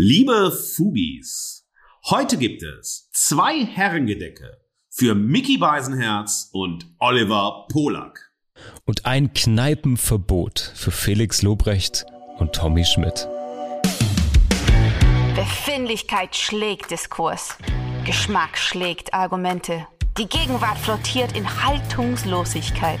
Liebe Fugis, heute gibt es zwei Herrengedecke für Mickey Beisenherz und Oliver Polak. Und ein Kneipenverbot für Felix Lobrecht und Tommy Schmidt. Befindlichkeit schlägt Diskurs. Geschmack schlägt Argumente. Die Gegenwart flottiert in Haltungslosigkeit.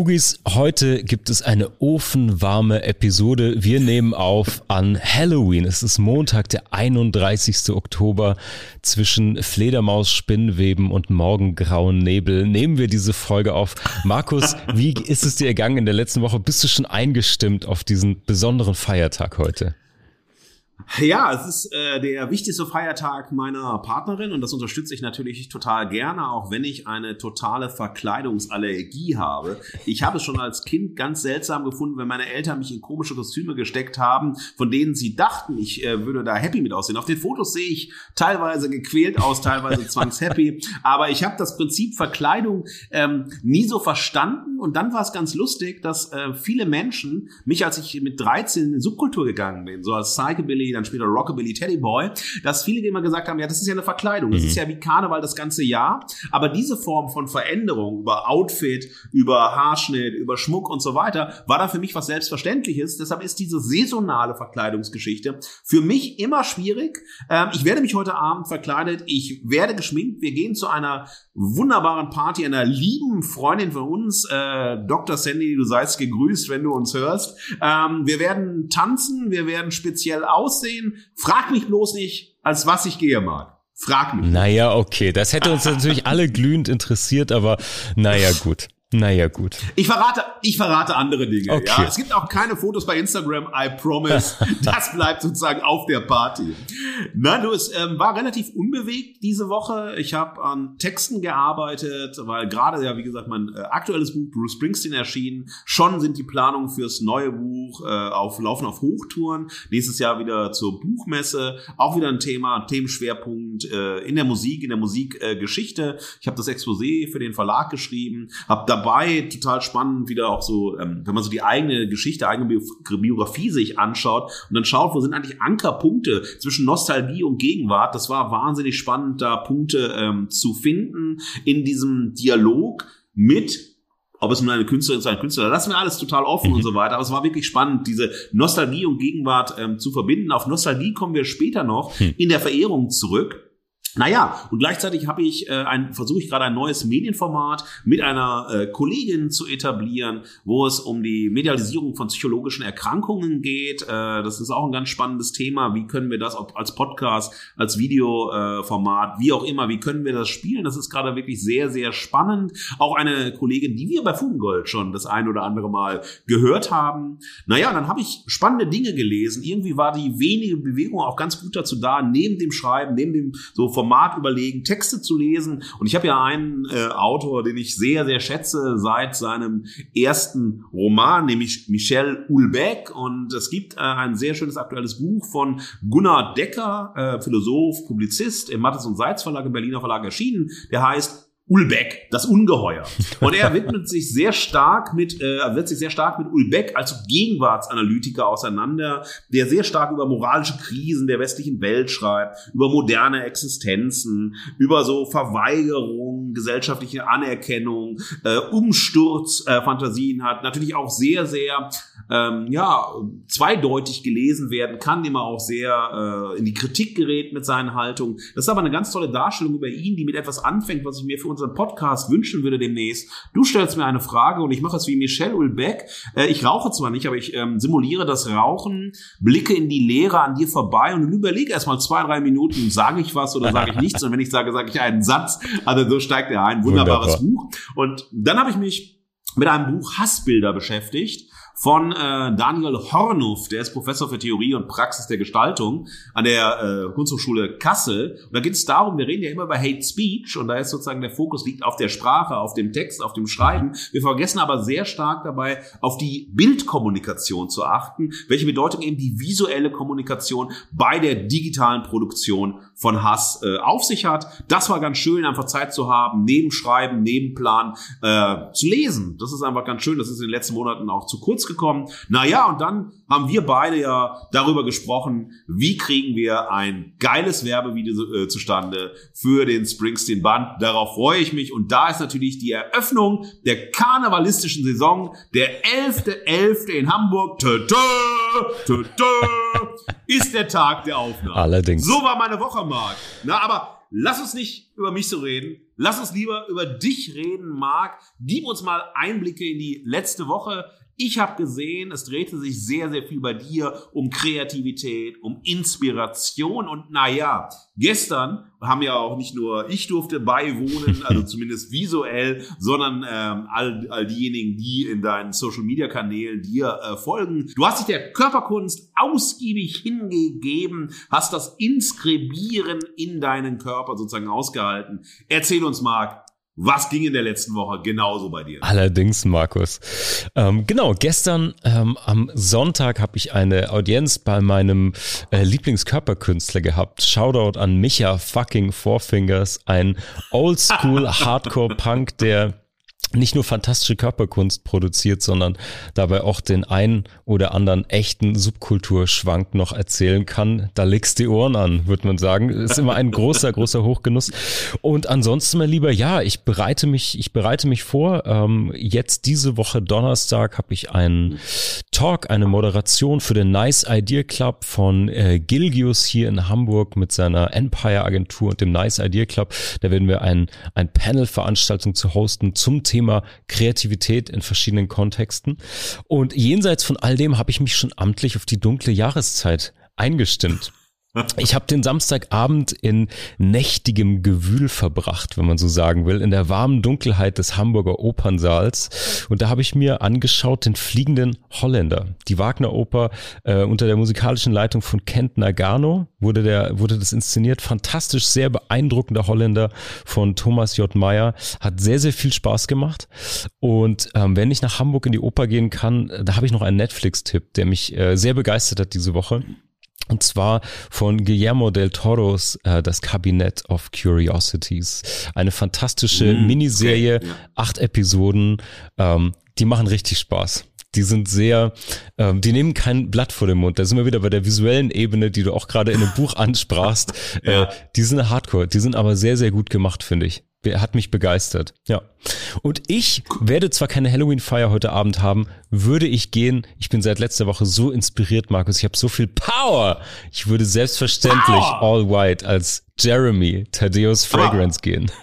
Fugis, heute gibt es eine ofenwarme Episode. Wir nehmen auf an Halloween. Es ist Montag, der 31. Oktober. Zwischen Fledermaus, Spinnweben und morgengrauen Nebel nehmen wir diese Folge auf. Markus, wie ist es dir ergangen in der letzten Woche? Bist du schon eingestimmt auf diesen besonderen Feiertag heute? Ja, es ist äh, der wichtigste Feiertag meiner Partnerin und das unterstütze ich natürlich total gerne, auch wenn ich eine totale Verkleidungsallergie habe. Ich habe es schon als Kind ganz seltsam gefunden, wenn meine Eltern mich in komische Kostüme gesteckt haben, von denen sie dachten, ich äh, würde da happy mit aussehen. Auf den Fotos sehe ich teilweise gequält aus, teilweise zwangshappy, aber ich habe das Prinzip Verkleidung ähm, nie so verstanden und dann war es ganz lustig, dass äh, viele Menschen mich, als ich mit 13 in Subkultur gegangen bin, so als Psychobilly, dann später Rockabilly Teddy Boy, dass viele immer gesagt haben, ja, das ist ja eine Verkleidung, das mhm. ist ja wie Karneval das ganze Jahr, aber diese Form von Veränderung über Outfit, über Haarschnitt, über Schmuck und so weiter, war da für mich was Selbstverständliches. Deshalb ist diese saisonale Verkleidungsgeschichte für mich immer schwierig. Ähm, ich werde mich heute Abend verkleidet, ich werde geschminkt, wir gehen zu einer wunderbaren Party einer lieben Freundin von uns, äh, Dr. Sandy, du seist gegrüßt, wenn du uns hörst. Ähm, wir werden tanzen, wir werden speziell aussehen. Frag mich bloß nicht, als was ich gehe mag. Frag mich. Naja, okay, das hätte uns natürlich alle glühend interessiert, aber naja, gut. Naja, gut. Ich verrate, ich verrate andere Dinge. Okay. Ja, es gibt auch keine Fotos bei Instagram. I promise. das bleibt sozusagen auf der Party. Na, du, es ähm, war relativ unbewegt diese Woche. Ich habe an Texten gearbeitet, weil gerade ja, wie gesagt, mein äh, aktuelles Buch Bruce Springsteen erschienen. Schon sind die Planungen fürs neue Buch äh, auf laufen auf Hochtouren. Nächstes Jahr wieder zur Buchmesse. Auch wieder ein Thema, Themenschwerpunkt äh, in der Musik, in der Musikgeschichte. ich habe das Exposé für den Verlag geschrieben, habe da dabei, total spannend, wieder auch so, ähm, wenn man so die eigene Geschichte, eigene Biografie sich anschaut und dann schaut, wo sind eigentlich Ankerpunkte zwischen Nostalgie und Gegenwart. Das war wahnsinnig spannend, da Punkte ähm, zu finden in diesem Dialog mit ob es nun eine Künstlerin ist, ein Künstler, lassen wir alles total offen mhm. und so weiter. Aber es war wirklich spannend, diese Nostalgie und Gegenwart ähm, zu verbinden. Auf Nostalgie kommen wir später noch mhm. in der Verehrung zurück. Naja, und gleichzeitig habe ich äh, ein, versuche ich gerade ein neues Medienformat mit einer äh, Kollegin zu etablieren, wo es um die Medialisierung von psychologischen Erkrankungen geht. Äh, das ist auch ein ganz spannendes Thema. Wie können wir das als Podcast, als Videoformat, äh, wie auch immer, wie können wir das spielen? Das ist gerade wirklich sehr, sehr spannend. Auch eine Kollegin, die wir bei Fugengold schon das ein oder andere Mal gehört haben. Naja, dann habe ich spannende Dinge gelesen. Irgendwie war die wenige Bewegung auch ganz gut dazu da, neben dem Schreiben, neben dem so Format überlegen, Texte zu lesen. Und ich habe ja einen äh, Autor, den ich sehr, sehr schätze seit seinem ersten Roman, nämlich Michel Houellebecq. Und es gibt äh, ein sehr schönes aktuelles Buch von Gunnar Decker, äh, Philosoph, Publizist im Mattes und Seitz Verlag im Berliner Verlag erschienen. Der heißt Ulbeck, das Ungeheuer. Und er widmet sich sehr stark mit, äh, wird sich sehr stark mit Ulbeck als Gegenwartsanalytiker auseinander, der sehr stark über moralische Krisen der westlichen Welt schreibt, über moderne Existenzen, über so Verweigerung, gesellschaftliche Anerkennung, äh, Umsturz, äh, hat, natürlich auch sehr, sehr ähm, ja, zweideutig gelesen werden kann, dem er auch sehr äh, in die Kritik gerät mit seinen Haltungen. Das ist aber eine ganz tolle Darstellung über ihn, die mit etwas anfängt, was ich mir für unseren Podcast wünschen würde demnächst. Du stellst mir eine Frage und ich mache es wie Michel Ulbeck. Äh, ich rauche zwar nicht, aber ich ähm, simuliere das Rauchen, blicke in die Leere an dir vorbei und überlege erstmal zwei, drei Minuten, sage ich was oder sage ich nichts. Und wenn ich sage, sage ich einen Satz. Also so steigt er ein. Wunderbares Wunderbar. Buch. Und dann habe ich mich mit einem Buch Hassbilder beschäftigt von äh, Daniel Hornuff, der ist Professor für Theorie und Praxis der Gestaltung an der äh, Kunsthochschule Kassel. Und da geht es darum, wir reden ja immer über Hate Speech und da ist sozusagen der Fokus liegt auf der Sprache, auf dem Text, auf dem Schreiben. Wir vergessen aber sehr stark dabei, auf die Bildkommunikation zu achten, welche Bedeutung eben die visuelle Kommunikation bei der digitalen Produktion von Hass äh, auf sich hat. Das war ganz schön, einfach Zeit zu haben, neben Schreiben, neben Plan äh, zu lesen. Das ist einfach ganz schön. Das ist in den letzten Monaten auch zu kurz gekommen. Naja, und dann haben wir beide ja darüber gesprochen, wie kriegen wir ein geiles Werbevideo äh, zustande für den Springsteen Band. Darauf freue ich mich. Und da ist natürlich die Eröffnung der karnevalistischen Saison, der 11.11. .11. in Hamburg. Tö, tö, tö, tö, ist der Tag der Aufnahme. Allerdings. So war meine Woche, Marc. Na, aber lass uns nicht über mich so reden. Lass uns lieber über dich reden, Marc. Gib uns mal Einblicke in die letzte Woche. Ich habe gesehen, es drehte sich sehr, sehr viel bei dir um Kreativität, um Inspiration und naja, gestern haben ja auch nicht nur ich durfte beiwohnen, also zumindest visuell, sondern ähm, all, all diejenigen, die in deinen Social-Media-Kanälen dir äh, folgen. Du hast dich der Körperkunst ausgiebig hingegeben, hast das Inskribieren in deinen Körper sozusagen ausgehalten. Erzähl uns, Marc, was ging in der letzten Woche genauso bei dir? Allerdings, Markus. Ähm, genau, gestern ähm, am Sonntag habe ich eine Audienz bei meinem äh, Lieblingskörperkünstler gehabt. Shoutout an Micha fucking Four Fingers, ein Oldschool Hardcore Punk, der nicht nur fantastische Körperkunst produziert, sondern dabei auch den einen oder anderen echten Subkulturschwank noch erzählen kann. Da legst die Ohren an, würde man sagen. Ist immer ein großer, großer Hochgenuss. Und ansonsten, mein Lieber, ja, ich bereite mich, ich bereite mich vor. Ähm, jetzt diese Woche Donnerstag habe ich einen Talk, eine Moderation für den Nice Idea Club von äh, Gilgius hier in Hamburg mit seiner Empire Agentur und dem Nice Idea Club. Da werden wir ein, ein Panel-Veranstaltung zu hosten zum Thema Thema Kreativität in verschiedenen Kontexten. Und jenseits von all dem habe ich mich schon amtlich auf die dunkle Jahreszeit eingestimmt. Ich habe den Samstagabend in nächtigem Gewühl verbracht, wenn man so sagen will, in der warmen Dunkelheit des Hamburger Opernsaals. Und da habe ich mir angeschaut den fliegenden Holländer. Die Wagner-Oper äh, unter der musikalischen Leitung von Kent Nagano wurde, der, wurde das inszeniert. Fantastisch, sehr beeindruckender Holländer von Thomas J. Meyer. Hat sehr, sehr viel Spaß gemacht. Und ähm, wenn ich nach Hamburg in die Oper gehen kann, da habe ich noch einen Netflix-Tipp, der mich äh, sehr begeistert hat diese Woche. Und zwar von Guillermo del Toros äh, Das Kabinett of Curiosities. Eine fantastische mm, Miniserie, okay, acht Episoden, ähm, die machen richtig Spaß. Die sind sehr, ähm, die nehmen kein Blatt vor den Mund. Da sind wir wieder bei der visuellen Ebene, die du auch gerade in dem Buch ansprachst. ja. äh, die sind hardcore, die sind aber sehr, sehr gut gemacht, finde ich. Hat mich begeistert. Ja. Und ich werde zwar keine Halloween-Feier heute Abend haben, würde ich gehen. Ich bin seit letzter Woche so inspiriert, Markus. Ich habe so viel Power. Ich würde selbstverständlich Power. All White als Jeremy Thaddeus Fragrance ah. gehen.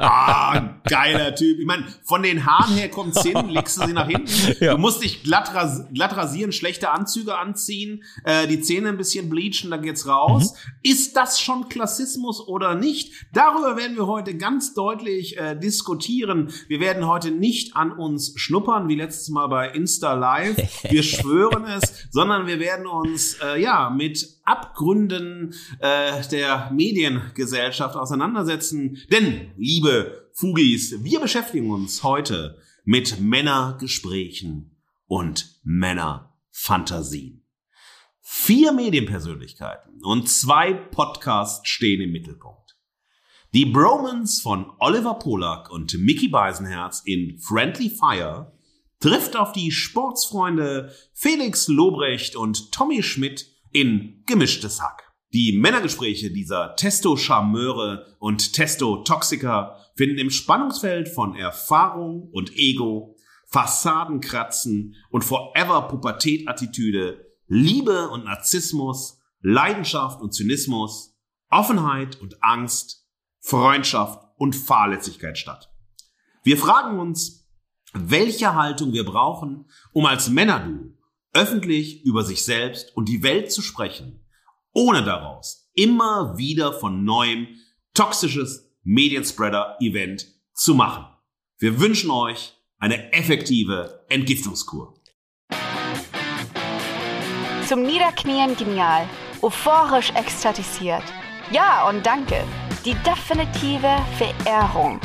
Ah, geiler Typ. Ich meine, von den Haaren her kommt's hin, legst du sie nach hinten. Ja. Du musst dich glatt, ras glatt rasieren, schlechte Anzüge anziehen, äh, die Zähne ein bisschen bleachen, dann geht's raus. Mhm. Ist das schon Klassismus oder nicht? Darüber werden wir heute ganz deutlich äh, diskutieren. Wir werden heute nicht an uns schnuppern, wie letztes Mal bei Insta Live. Wir schwören es, sondern wir werden uns äh, ja mit Abgründen äh, der Mediengesellschaft auseinandersetzen. Denn, liebe Fugis, wir beschäftigen uns heute mit Männergesprächen und Männerfantasien. Vier Medienpersönlichkeiten und zwei Podcasts stehen im Mittelpunkt. Die Bromans von Oliver Polak und Mickey Beisenherz in Friendly Fire trifft auf die Sportsfreunde Felix Lobrecht und Tommy Schmidt in Gemischtes Hack. Die Männergespräche dieser Testo-Charmeure und Testo-Toxiker finden im Spannungsfeld von Erfahrung und Ego, Fassadenkratzen und Forever-Pubertät-Attitüde, Liebe und Narzissmus, Leidenschaft und Zynismus, Offenheit und Angst, Freundschaft und Fahrlässigkeit statt. Wir fragen uns, welche Haltung wir brauchen, um als Männerduo öffentlich über sich selbst und die Welt zu sprechen, ohne daraus immer wieder von neuem toxisches Medienspreader-Event zu machen. Wir wünschen euch eine effektive Entgiftungskur. Zum Niederknien genial, euphorisch ekstatisiert. Ja und danke. Die definitive Verehrung.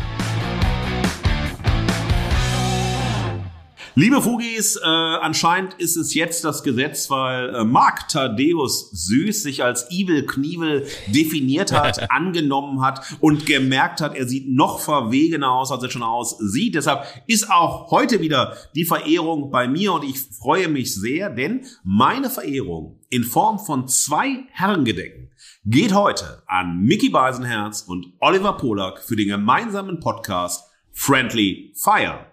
Liebe Fugis, äh, anscheinend ist es jetzt das Gesetz, weil äh, Mark Thaddeus Süß sich als Evil Knievel definiert hat, angenommen hat und gemerkt hat, er sieht noch verwegener aus, als er schon aussieht. Deshalb ist auch heute wieder die Verehrung bei mir und ich freue mich sehr, denn meine Verehrung in Form von zwei Herrengedecken geht heute an Mickey Beisenherz und Oliver Polak für den gemeinsamen Podcast Friendly Fire.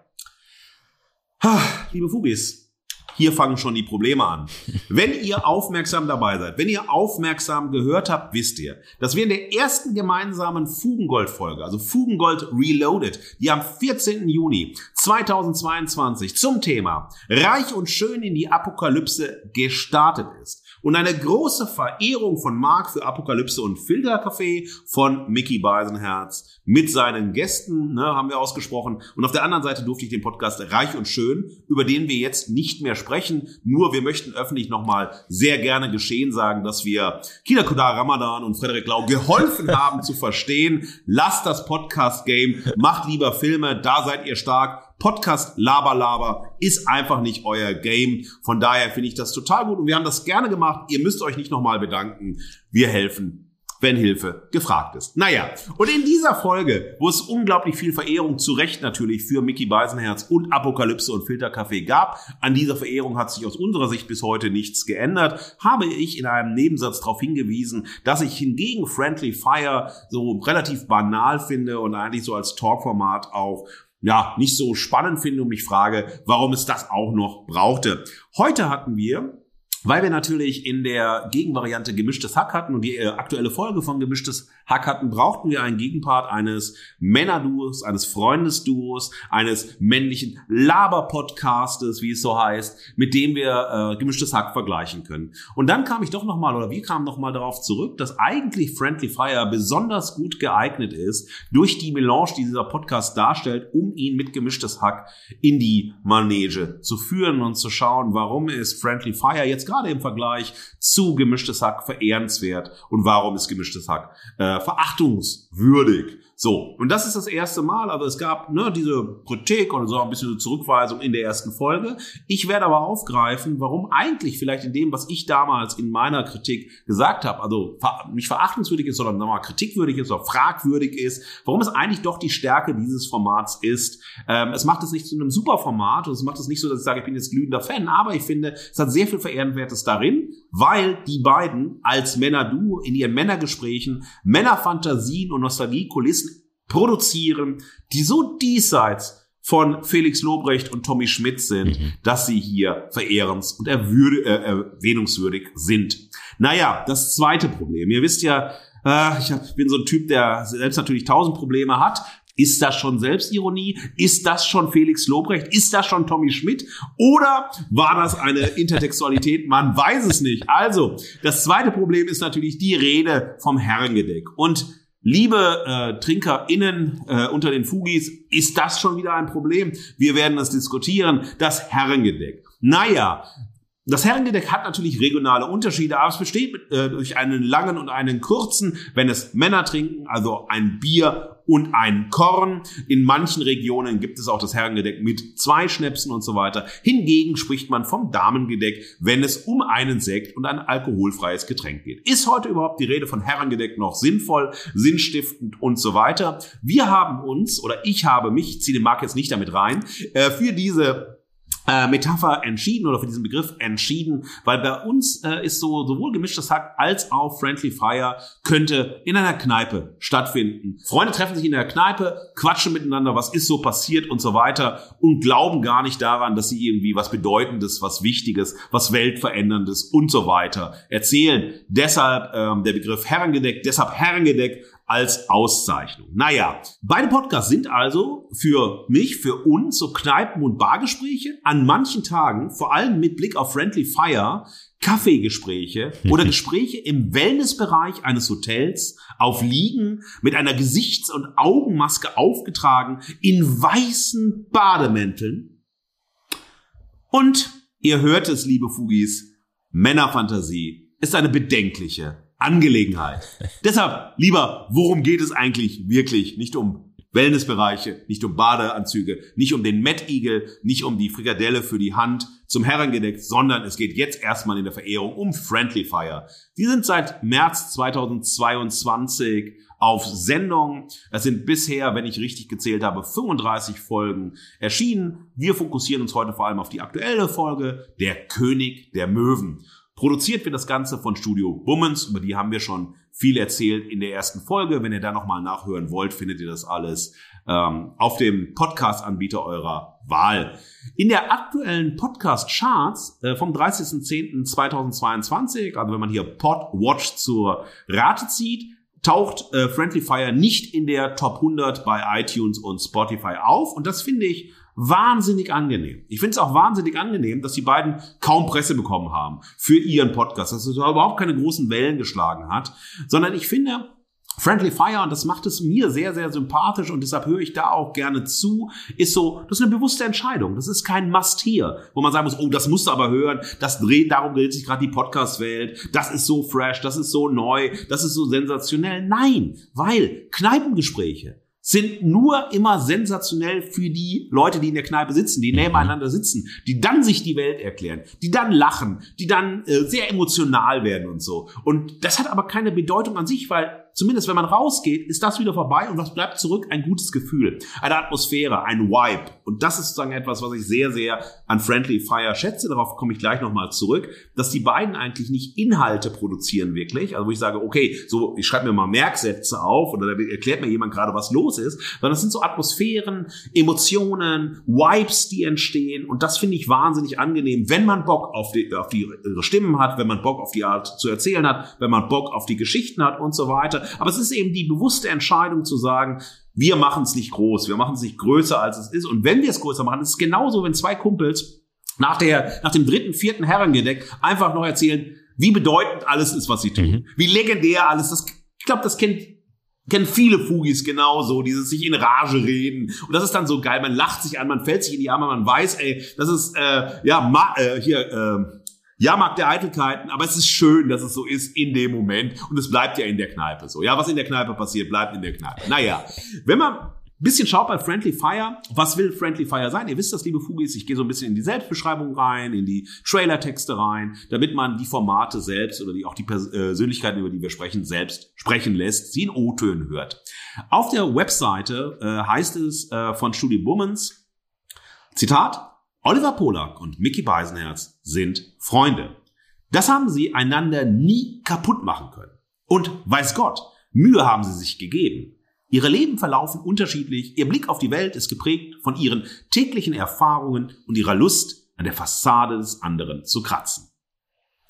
Liebe Fugis, hier fangen schon die Probleme an. Wenn ihr aufmerksam dabei seid, wenn ihr aufmerksam gehört habt, wisst ihr, dass wir in der ersten gemeinsamen Fugengold-Folge, also Fugengold Reloaded, die am 14. Juni 2022 zum Thema Reich und Schön in die Apokalypse gestartet ist, und eine große Verehrung von Mark für Apokalypse und Filterkaffee von Mickey Beisenherz mit seinen Gästen, ne, haben wir ausgesprochen. Und auf der anderen Seite durfte ich den Podcast Reich und Schön, über den wir jetzt nicht mehr sprechen. Nur wir möchten öffentlich nochmal sehr gerne geschehen sagen, dass wir Kida Kodar Ramadan und Frederik Lau geholfen haben zu verstehen. Lasst das Podcast-Game, macht lieber Filme, da seid ihr stark Podcast Laber Laber ist einfach nicht euer Game. Von daher finde ich das total gut und wir haben das gerne gemacht. Ihr müsst euch nicht nochmal bedanken. Wir helfen wenn Hilfe gefragt ist. Naja, und in dieser Folge, wo es unglaublich viel Verehrung zu Recht natürlich für Mickey Beisenherz und Apokalypse und Filterkaffee gab, an dieser Verehrung hat sich aus unserer Sicht bis heute nichts geändert, habe ich in einem Nebensatz darauf hingewiesen, dass ich hingegen Friendly Fire so relativ banal finde und eigentlich so als Talkformat auch ja, nicht so spannend finde und mich frage, warum es das auch noch brauchte. Heute hatten wir weil wir natürlich in der Gegenvariante gemischtes Hack hatten und die äh, aktuelle Folge von gemischtes Hack hatten, brauchten wir einen Gegenpart eines Männerduos, eines Freundesduos, eines männlichen Laber-Podcastes, wie es so heißt, mit dem wir äh, gemischtes Hack vergleichen können. Und dann kam ich doch nochmal, oder wir kamen nochmal darauf zurück, dass eigentlich Friendly Fire besonders gut geeignet ist, durch die Melange, die dieser Podcast darstellt, um ihn mit gemischtes Hack in die Manege zu führen und zu schauen, warum ist Friendly Fire jetzt gerade im Vergleich zu gemischtes Hack verehrenswert und warum ist gemischtes Hack äh, verachtungswürdig. So, und das ist das erste Mal, aber es gab ne, diese Kritik und so ein bisschen Zurückweisung in der ersten Folge. Ich werde aber aufgreifen, warum eigentlich vielleicht in dem, was ich damals in meiner Kritik gesagt habe, also nicht verachtungswürdig ist, sondern mal kritikwürdig ist oder fragwürdig ist, warum es eigentlich doch die Stärke dieses Formats ist. Ähm, es macht es nicht zu einem super Format und es macht es nicht so, dass ich sage, ich bin jetzt glühender Fan, aber ich finde, es hat sehr viel Verehrenwertes darin, weil die beiden als Männer-Duo in ihren Männergesprächen Männerfantasien und Nostalgiekulissen produzieren, die so diesseits von Felix Lobrecht und Tommy Schmidt sind, mhm. dass sie hier verehrens- und erwürde, äh, erwähnungswürdig sind. Naja, das zweite Problem. Ihr wisst ja, äh, ich hab, bin so ein Typ, der selbst natürlich tausend Probleme hat. Ist das schon Selbstironie? Ist das schon Felix Lobrecht? Ist das schon Tommy Schmidt? Oder war das eine Intertextualität? Man weiß es nicht. Also, das zweite Problem ist natürlich die Rede vom Herrengedeck. Und Liebe äh, TrinkerInnen äh, unter den Fugis, ist das schon wieder ein Problem? Wir werden es diskutieren. Das Herrengedeck. Naja, das Herrengedeck hat natürlich regionale Unterschiede, aber es besteht äh, durch einen langen und einen kurzen, wenn es Männer trinken, also ein Bier und ein Korn. In manchen Regionen gibt es auch das Herrengedeck mit zwei Schnäpsen und so weiter. Hingegen spricht man vom Damengedeck, wenn es um einen Sekt und ein alkoholfreies Getränk geht. Ist heute überhaupt die Rede von Herrengedeck noch sinnvoll, sinnstiftend und so weiter? Wir haben uns, oder ich habe mich, ich ziehe den Markt jetzt nicht damit rein, äh, für diese äh, Metapher entschieden oder für diesen Begriff entschieden, weil bei uns äh, ist so sowohl gemischtes Hack als auch Friendly Fire könnte in einer Kneipe stattfinden. Freunde treffen sich in der Kneipe, quatschen miteinander, was ist so passiert und so weiter und glauben gar nicht daran, dass sie irgendwie was Bedeutendes, was Wichtiges, was Weltveränderndes und so weiter erzählen. Deshalb ähm, der Begriff Herrengedeck, deshalb Herrengedeck als Auszeichnung. Naja, beide Podcasts sind also für mich, für uns so Kneipen- und Bargespräche. An manchen Tagen, vor allem mit Blick auf Friendly Fire, Kaffeegespräche oder Gespräche im Wellnessbereich eines Hotels auf Liegen mit einer Gesichts- und Augenmaske aufgetragen in weißen Bademänteln. Und ihr hört es, liebe Fugis, Männerfantasie ist eine bedenkliche Angelegenheit. Deshalb, lieber, worum geht es eigentlich wirklich? Nicht um Wellnessbereiche, nicht um Badeanzüge, nicht um den Eagle, nicht um die Frikadelle für die Hand zum Herrengedeck, sondern es geht jetzt erstmal in der Verehrung um Friendly Fire. Die sind seit März 2022 auf Sendung. Es sind bisher, wenn ich richtig gezählt habe, 35 Folgen erschienen. Wir fokussieren uns heute vor allem auf die aktuelle Folge, Der König der Möwen. Produziert wird das Ganze von Studio Bummens, über die haben wir schon viel erzählt in der ersten Folge. Wenn ihr da nochmal nachhören wollt, findet ihr das alles ähm, auf dem Podcast-Anbieter eurer Wahl. In der aktuellen Podcast-Charts äh, vom 30.10.2022, also wenn man hier Podwatch zur Rate zieht, taucht äh, Friendly Fire nicht in der Top 100 bei iTunes und Spotify auf. Und das finde ich wahnsinnig angenehm. Ich finde es auch wahnsinnig angenehm, dass die beiden kaum Presse bekommen haben für ihren Podcast, dass es überhaupt keine großen Wellen geschlagen hat, sondern ich finde, Friendly Fire, und das macht es mir sehr, sehr sympathisch und deshalb höre ich da auch gerne zu, ist so, das ist eine bewusste Entscheidung. Das ist kein Must hier, wo man sagen muss, oh, das musst du aber hören, das dreht, darum dreht sich gerade die Podcast-Welt, das ist so fresh, das ist so neu, das ist so sensationell. Nein, weil Kneipengespräche, sind nur immer sensationell für die Leute, die in der Kneipe sitzen, die nebeneinander sitzen, die dann sich die Welt erklären, die dann lachen, die dann äh, sehr emotional werden und so. Und das hat aber keine Bedeutung an sich, weil zumindest wenn man rausgeht, ist das wieder vorbei und was bleibt zurück? Ein gutes Gefühl, eine Atmosphäre, ein Vibe. Und das ist sozusagen etwas, was ich sehr, sehr an Friendly Fire schätze. Darauf komme ich gleich nochmal zurück, dass die beiden eigentlich nicht Inhalte produzieren wirklich. Also wo ich sage, okay, so, ich schreibe mir mal Merksätze auf oder da erklärt mir jemand gerade, was los ist, sondern das sind so Atmosphären, Emotionen, Vibes, die entstehen. Und das finde ich wahnsinnig angenehm, wenn man Bock auf die, auf die Stimmen hat, wenn man Bock auf die Art zu erzählen hat, wenn man Bock auf die Geschichten hat und so weiter. Aber es ist eben die bewusste Entscheidung zu sagen, wir machen es nicht groß, wir machen es nicht größer, als es ist. Und wenn wir es größer machen, ist es genauso, wenn zwei Kumpels nach, der, nach dem dritten, vierten Herrengedeck einfach noch erzählen, wie bedeutend alles ist, was sie tun. Mhm. Wie legendär alles ist. Ich glaube, das kennt kennen viele Fugis genauso, dieses sich in Rage reden. Und das ist dann so geil. Man lacht sich an, man fällt sich in die Arme, man weiß, ey, das ist äh, ja ma, äh, hier äh, Jahrmarkt der Eitelkeiten, aber es ist schön, dass es so ist in dem Moment und es bleibt ja in der Kneipe so. Ja, was in der Kneipe passiert, bleibt in der Kneipe. Naja, wenn man bisschen schaut bei Friendly Fire, was will Friendly Fire sein? Ihr wisst das, liebe Fugis, ich gehe so ein bisschen in die Selbstbeschreibung rein, in die Trailertexte rein, damit man die Formate selbst oder die, auch die Persönlichkeiten, über die wir sprechen, selbst sprechen lässt, sie in O-Tönen hört. Auf der Webseite äh, heißt es äh, von Studio Bummens, Zitat, Oliver Polak und Mickey Beisenherz sind Freunde. Das haben sie einander nie kaputt machen können. Und weiß Gott, Mühe haben sie sich gegeben. Ihre Leben verlaufen unterschiedlich, ihr Blick auf die Welt ist geprägt von ihren täglichen Erfahrungen und ihrer Lust, an der Fassade des anderen zu kratzen.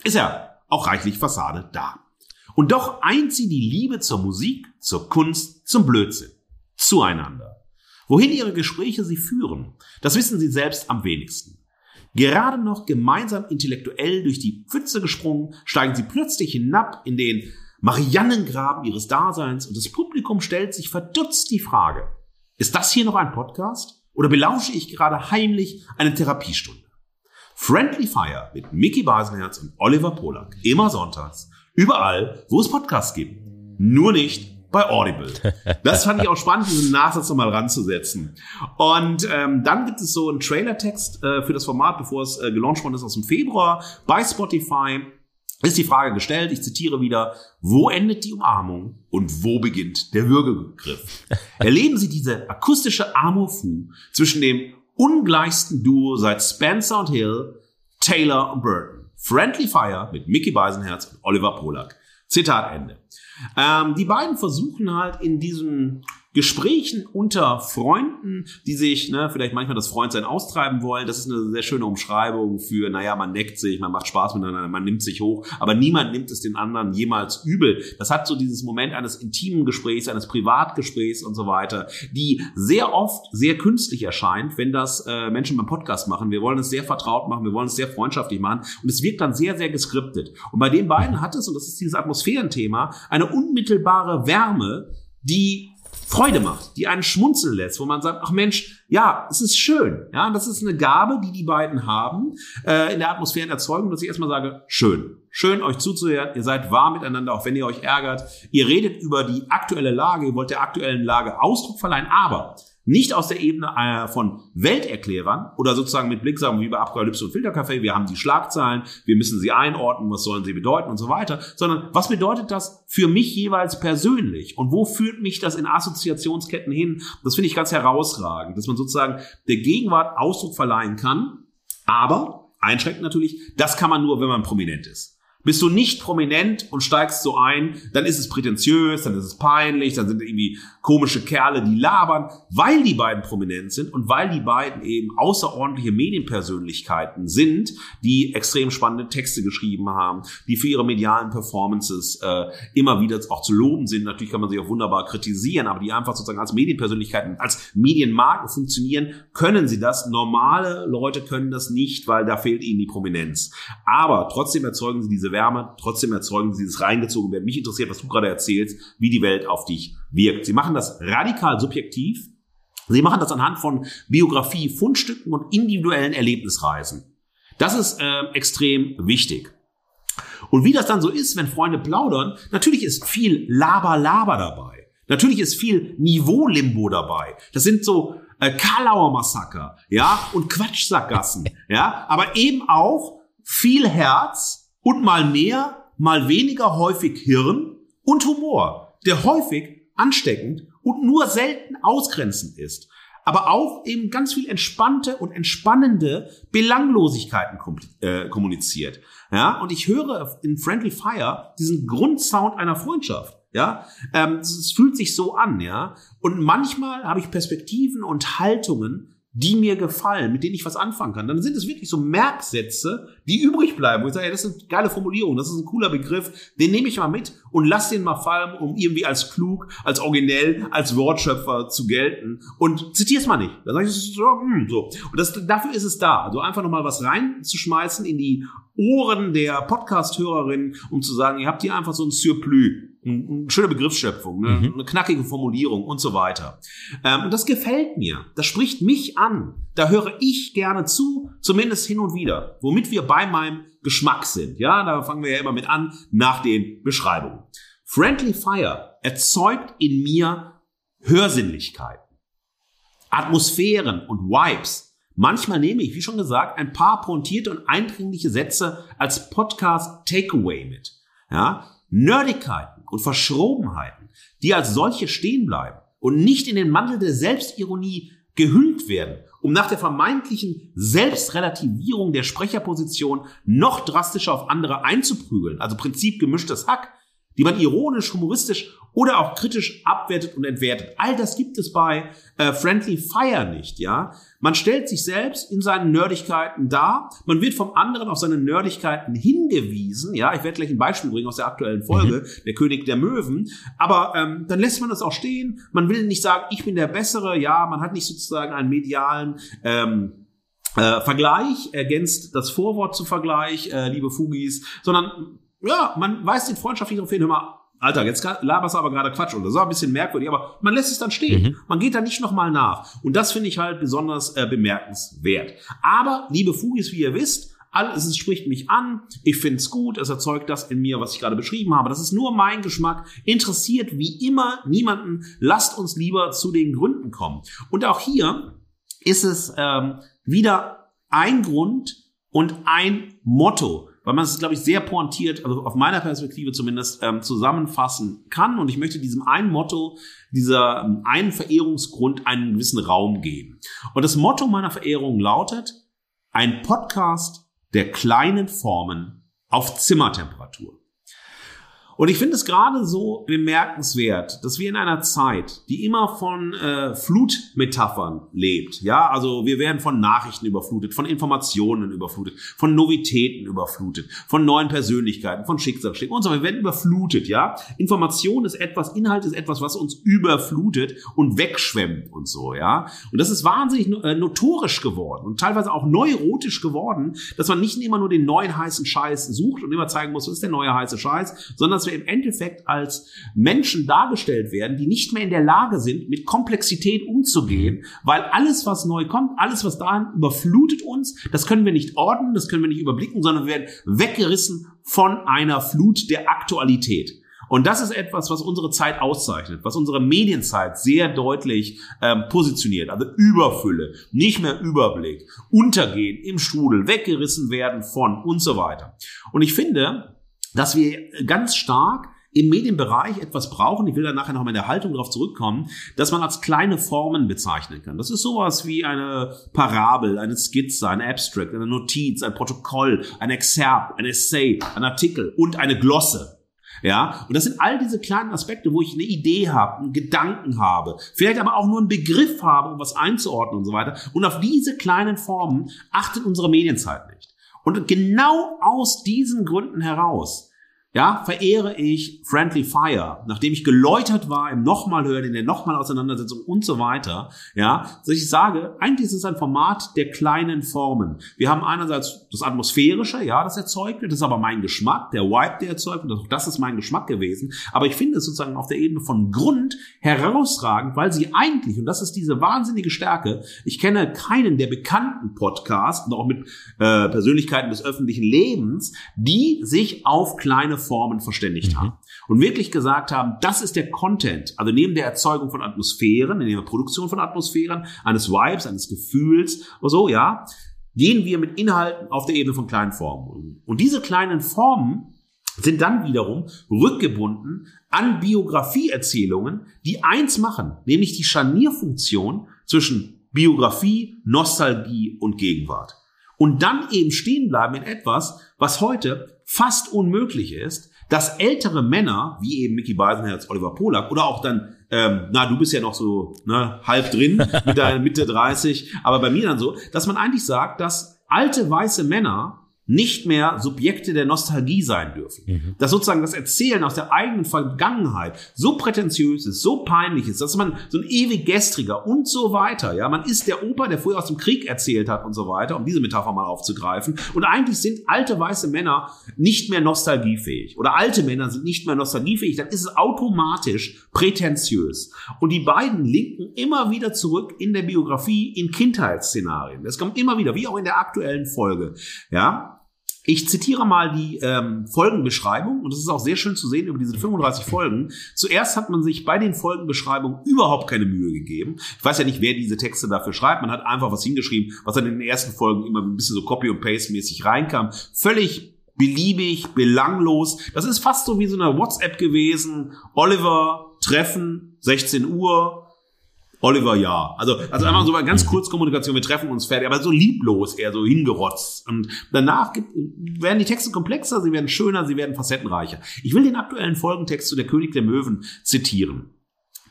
Ist ja auch reichlich Fassade da. Und doch eint sie die Liebe zur Musik, zur Kunst, zum Blödsinn. Zueinander. Wohin ihre Gespräche sie führen, das wissen sie selbst am wenigsten. Gerade noch gemeinsam intellektuell durch die Pfütze gesprungen, steigen sie plötzlich hinab in den Mariannengraben ihres Daseins und das Publikum stellt sich verdutzt die Frage, ist das hier noch ein Podcast oder belausche ich gerade heimlich eine Therapiestunde? Friendly Fire mit Mickey Basenherz und Oliver Polak, immer sonntags, überall, wo es Podcasts gibt. Nur nicht bei Audible. Das fand ich auch spannend, diesen Nachsatz nochmal ranzusetzen. Und ähm, dann gibt es so einen Trailertext äh, für das Format, bevor es äh, gelauncht worden ist aus dem Februar bei Spotify. Ist die Frage gestellt, ich zitiere wieder, wo endet die Umarmung und wo beginnt der Würgegriff? Erleben Sie diese akustische Amour zwischen dem ungleichsten Duo seit Spencer und Hill, Taylor und Burton. Friendly Fire mit Mickey Beisenherz und Oliver Polak. Zitat Ende. Ähm, die beiden versuchen halt in diesem Gesprächen unter Freunden, die sich ne, vielleicht manchmal das Freundsein austreiben wollen. Das ist eine sehr schöne Umschreibung für, naja, man neckt sich, man macht Spaß miteinander, man nimmt sich hoch, aber niemand nimmt es den anderen jemals übel. Das hat so dieses Moment eines intimen Gesprächs, eines Privatgesprächs und so weiter, die sehr oft sehr künstlich erscheint, wenn das äh, Menschen beim Podcast machen. Wir wollen es sehr vertraut machen, wir wollen es sehr freundschaftlich machen und es wirkt dann sehr, sehr geskriptet. Und bei den beiden hat es, und das ist dieses Atmosphärenthema, eine unmittelbare Wärme, die Freude macht, die einen schmunzeln lässt, wo man sagt, ach Mensch, ja, es ist schön. Ja, das ist eine Gabe, die die beiden haben äh, in der Atmosphärenerzeugung, dass ich erstmal sage, schön. Schön, euch zuzuhören. Ihr seid warm miteinander, auch wenn ihr euch ärgert. Ihr redet über die aktuelle Lage, ihr wollt der aktuellen Lage Ausdruck verleihen, aber nicht aus der Ebene äh, von Welterklärern oder sozusagen mit Blick sagen wie bei Apokalypse und Filterkaffee, wir haben die Schlagzeilen, wir müssen sie einordnen, was sollen sie bedeuten und so weiter, sondern was bedeutet das für mich jeweils persönlich und wo führt mich das in Assoziationsketten hin? Das finde ich ganz herausragend, dass man sozusagen der Gegenwart Ausdruck verleihen kann, aber einschränkt natürlich, das kann man nur, wenn man prominent ist. Bist du nicht prominent und steigst so ein, dann ist es prätentiös, dann ist es peinlich, dann sind irgendwie komische Kerle, die labern, weil die beiden prominent sind und weil die beiden eben außerordentliche Medienpersönlichkeiten sind, die extrem spannende Texte geschrieben haben, die für ihre medialen Performances äh, immer wieder auch zu loben sind. Natürlich kann man sie auch wunderbar kritisieren, aber die einfach sozusagen als Medienpersönlichkeiten, als Medienmarken funktionieren, können sie das. Normale Leute können das nicht, weil da fehlt ihnen die Prominenz. Aber trotzdem erzeugen sie diese Wärme, trotzdem erzeugen sie dieses reingezogen werden. Mich interessiert, was du gerade erzählst, wie die Welt auf dich wirkt. Sie machen das radikal subjektiv. Sie machen das anhand von Biografie, Fundstücken und individuellen Erlebnisreisen. Das ist äh, extrem wichtig. Und wie das dann so ist, wenn Freunde plaudern, natürlich ist viel Laber-Laber dabei. Natürlich ist viel Niveau-Limbo dabei. Das sind so äh, Karlauer Massaker, ja, und Quatschsackgassen, ja, aber eben auch viel Herz, und mal mehr, mal weniger häufig Hirn und Humor, der häufig ansteckend und nur selten ausgrenzend ist, aber auch eben ganz viel entspannte und entspannende Belanglosigkeiten äh, kommuniziert. Ja, und ich höre in Friendly Fire diesen Grundsound einer Freundschaft. Ja, ähm, es fühlt sich so an, ja. Und manchmal habe ich Perspektiven und Haltungen, die mir gefallen, mit denen ich was anfangen kann, dann sind es wirklich so Merksätze, die übrig bleiben, wo ich sage, ja, das ist eine geile Formulierung, das ist ein cooler Begriff, den nehme ich mal mit und lass den mal fallen, um irgendwie als klug, als originell, als Wortschöpfer zu gelten und zitiere es mal nicht. Dann sage ich so, hm, so. Und das, dafür ist es da. Also einfach nochmal was reinzuschmeißen in die Ohren der Podcast-Hörerin, um zu sagen, ihr habt hier einfach so ein Surplus eine schöne Begriffsschöpfung, eine, mhm. eine knackige Formulierung und so weiter. Ähm, und das gefällt mir. Das spricht mich an. Da höre ich gerne zu, zumindest hin und wieder, womit wir bei meinem Geschmack sind. Ja, da fangen wir ja immer mit an nach den Beschreibungen. Friendly Fire erzeugt in mir Hörsinnlichkeiten, Atmosphären und Vibes. Manchmal nehme ich, wie schon gesagt, ein paar pointierte und eindringliche Sätze als Podcast Takeaway mit. Ja, Nerdigkeiten und Verschrobenheiten, die als solche stehen bleiben und nicht in den Mantel der Selbstironie gehüllt werden, um nach der vermeintlichen Selbstrelativierung der Sprecherposition noch drastischer auf andere einzuprügeln, also Prinzip gemischtes Hack, die man ironisch, humoristisch oder auch kritisch abwertet und entwertet. All das gibt es bei äh, Friendly Fire nicht, ja. Man stellt sich selbst in seinen Nerdigkeiten dar, man wird vom anderen auf seine Nerdigkeiten hingewiesen, ja. Ich werde gleich ein Beispiel bringen aus der aktuellen Folge, mhm. der König der Möwen, aber ähm, dann lässt man das auch stehen. Man will nicht sagen, ich bin der Bessere, ja. Man hat nicht sozusagen einen medialen ähm, äh, Vergleich ergänzt das Vorwort zu Vergleich, äh, liebe Fugis, sondern ja, man weist den freundschaftlich darauf hin, hör mal, Alter, jetzt laberst du aber gerade Quatsch und das ist auch ein bisschen merkwürdig, aber man lässt es dann stehen. Mhm. Man geht da nicht nochmal nach. Und das finde ich halt besonders äh, bemerkenswert. Aber, liebe Fugis, wie ihr wisst, alles es spricht mich an, ich finde es gut, es erzeugt das in mir, was ich gerade beschrieben habe. Das ist nur mein Geschmack. Interessiert wie immer niemanden. Lasst uns lieber zu den Gründen kommen. Und auch hier ist es ähm, wieder ein Grund und ein Motto weil man es, glaube ich, sehr pointiert, also auf meiner Perspektive zumindest, ähm, zusammenfassen kann. Und ich möchte diesem einen Motto, dieser ähm, einen Verehrungsgrund einen gewissen Raum geben. Und das Motto meiner Verehrung lautet, ein Podcast der kleinen Formen auf Zimmertemperatur. Und ich finde es gerade so bemerkenswert, dass wir in einer Zeit, die immer von äh, Flutmetaphern lebt, ja, also wir werden von Nachrichten überflutet, von Informationen überflutet, von Novitäten überflutet, von neuen Persönlichkeiten, von Schicksalsschlägen und so. Wir werden überflutet, ja. Information ist etwas, Inhalt ist etwas, was uns überflutet und wegschwemmt und so, ja. Und das ist wahnsinnig äh, notorisch geworden und teilweise auch neurotisch geworden, dass man nicht immer nur den neuen heißen Scheiß sucht und immer zeigen muss, was ist der neue heiße Scheiß, sondern dass wir im Endeffekt als Menschen dargestellt werden, die nicht mehr in der Lage sind, mit Komplexität umzugehen, weil alles, was neu kommt, alles, was da überflutet uns, das können wir nicht ordnen, das können wir nicht überblicken, sondern wir werden weggerissen von einer Flut der Aktualität. Und das ist etwas, was unsere Zeit auszeichnet, was unsere Medienzeit sehr deutlich ähm, positioniert. Also Überfülle, nicht mehr Überblick, untergehen im Strudel, weggerissen werden von und so weiter. Und ich finde, dass wir ganz stark im Medienbereich etwas brauchen, ich will da nachher noch mal in der Haltung darauf zurückkommen, dass man als kleine Formen bezeichnen kann. Das ist sowas wie eine Parabel, eine Skizze, ein Abstract, eine Notiz, ein Protokoll, ein Exerpt, ein Essay, ein Artikel und eine Glosse. Ja, und das sind all diese kleinen Aspekte, wo ich eine Idee habe, einen Gedanken habe, vielleicht aber auch nur einen Begriff habe, um was einzuordnen und so weiter. Und auf diese kleinen Formen achtet unsere Medienzeit nicht. Und genau aus diesen Gründen heraus ja, verehre ich Friendly Fire, nachdem ich geläutert war im nochmal hören, in der nochmal Auseinandersetzung und so weiter, ja, dass ich sage, eigentlich ist es ein Format der kleinen Formen. Wir haben einerseits das Atmosphärische, ja, das erzeugt wird, das ist aber mein Geschmack, der Vibe, der erzeugt wird, das ist mein Geschmack gewesen, aber ich finde es sozusagen auf der Ebene von Grund herausragend, weil sie eigentlich, und das ist diese wahnsinnige Stärke, ich kenne keinen der bekannten Podcasts, auch mit äh, Persönlichkeiten des öffentlichen Lebens, die sich auf kleine Formen verständigt mhm. haben und wirklich gesagt haben, das ist der Content, also neben der Erzeugung von Atmosphären, neben der Produktion von Atmosphären, eines Vibes, eines Gefühls oder so, ja, gehen wir mit Inhalten auf der Ebene von kleinen Formen um. Und diese kleinen Formen sind dann wiederum rückgebunden an Biografieerzählungen, die eins machen, nämlich die Scharnierfunktion zwischen Biografie, Nostalgie und Gegenwart. Und dann eben stehen bleiben in etwas, was heute fast unmöglich ist, dass ältere Männer, wie eben Mickey Beisenherz, Oliver Polak oder auch dann, ähm, na, du bist ja noch so ne, halb drin mit deiner Mitte 30, aber bei mir dann so, dass man eigentlich sagt, dass alte weiße Männer nicht mehr Subjekte der Nostalgie sein dürfen. Mhm. Dass sozusagen das Erzählen aus der eigenen Vergangenheit so prätentiös ist, so peinlich ist, dass man so ein ewig gestriger und so weiter, ja, man ist der Opa, der früher aus dem Krieg erzählt hat und so weiter, um diese Metapher mal aufzugreifen. Und eigentlich sind alte weiße Männer nicht mehr nostalgiefähig oder alte Männer sind nicht mehr nostalgiefähig, dann ist es automatisch prätentiös. Und die beiden linken immer wieder zurück in der Biografie in Kindheitsszenarien. Das kommt immer wieder, wie auch in der aktuellen Folge, ja. Ich zitiere mal die ähm, Folgenbeschreibung und es ist auch sehr schön zu sehen über diese 35 Folgen. Zuerst hat man sich bei den Folgenbeschreibungen überhaupt keine Mühe gegeben. Ich weiß ja nicht, wer diese Texte dafür schreibt. Man hat einfach was hingeschrieben, was dann in den ersten Folgen immer ein bisschen so Copy- und Paste-mäßig reinkam. Völlig beliebig, belanglos. Das ist fast so wie so eine WhatsApp gewesen. Oliver, Treffen, 16 Uhr, Oliver ja. Also, also einfach so mal ganz kurz Kommunikation, wir treffen uns fertig, aber so lieblos, eher so hingerotzt. Und danach gibt, werden die Texte komplexer, sie werden schöner, sie werden facettenreicher. Ich will den aktuellen Folgentext zu Der König der Möwen zitieren.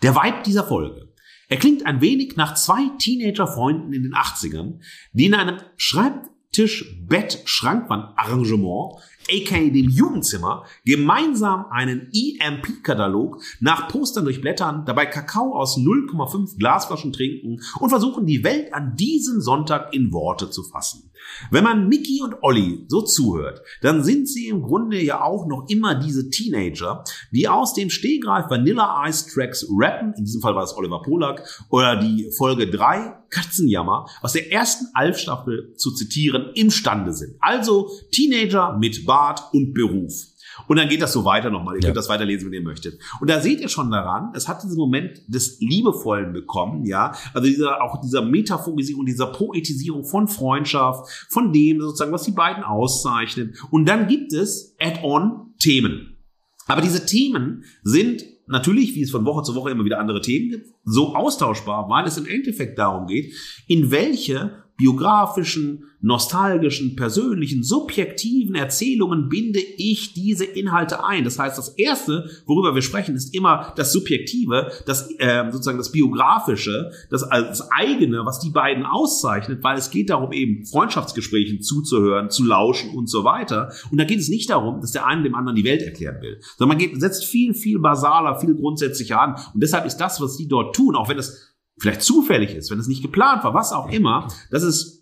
Der Vibe dieser Folge. Er klingt ein wenig nach zwei Teenager-Freunden in den 80ern, die in einem Schreibtisch-Bett-Schrankwand-Arrangement aka dem Jugendzimmer, gemeinsam einen EMP-Katalog nach Postern durchblättern, dabei Kakao aus 0,5 Glasflaschen trinken und versuchen, die Welt an diesem Sonntag in Worte zu fassen. Wenn man Mickey und Olli so zuhört, dann sind sie im Grunde ja auch noch immer diese Teenager, die aus dem Stehgreif Vanilla Ice Tracks rappen, in diesem Fall war es Oliver Polak, oder die Folge 3 Katzenjammer aus der ersten Alf-Staffel zu zitieren imstande sind. Also Teenager mit Bart und Beruf. Und dann geht das so weiter nochmal. Ihr ja. könnt das weiterlesen, wenn ihr möchtet. Und da seht ihr schon daran, es hat diesen Moment des Liebevollen bekommen, ja. Also dieser, auch dieser Metaphorisierung, dieser Poetisierung von Freundschaft, von dem sozusagen, was die beiden auszeichnet. Und dann gibt es Add-on Themen. Aber diese Themen sind natürlich, wie es von Woche zu Woche immer wieder andere Themen gibt, so austauschbar, weil es im Endeffekt darum geht, in welche biografischen, nostalgischen, persönlichen, subjektiven Erzählungen binde ich diese Inhalte ein. Das heißt, das erste, worüber wir sprechen, ist immer das Subjektive, das äh, sozusagen das biografische, das als eigene, was die beiden auszeichnet, weil es geht darum, eben Freundschaftsgesprächen zuzuhören, zu lauschen und so weiter. Und da geht es nicht darum, dass der eine dem anderen die Welt erklären will, sondern man geht, setzt viel, viel basaler, viel grundsätzlicher an. Und deshalb ist das, was die dort tun, auch wenn es vielleicht zufällig ist, wenn es nicht geplant war, was auch immer, das ist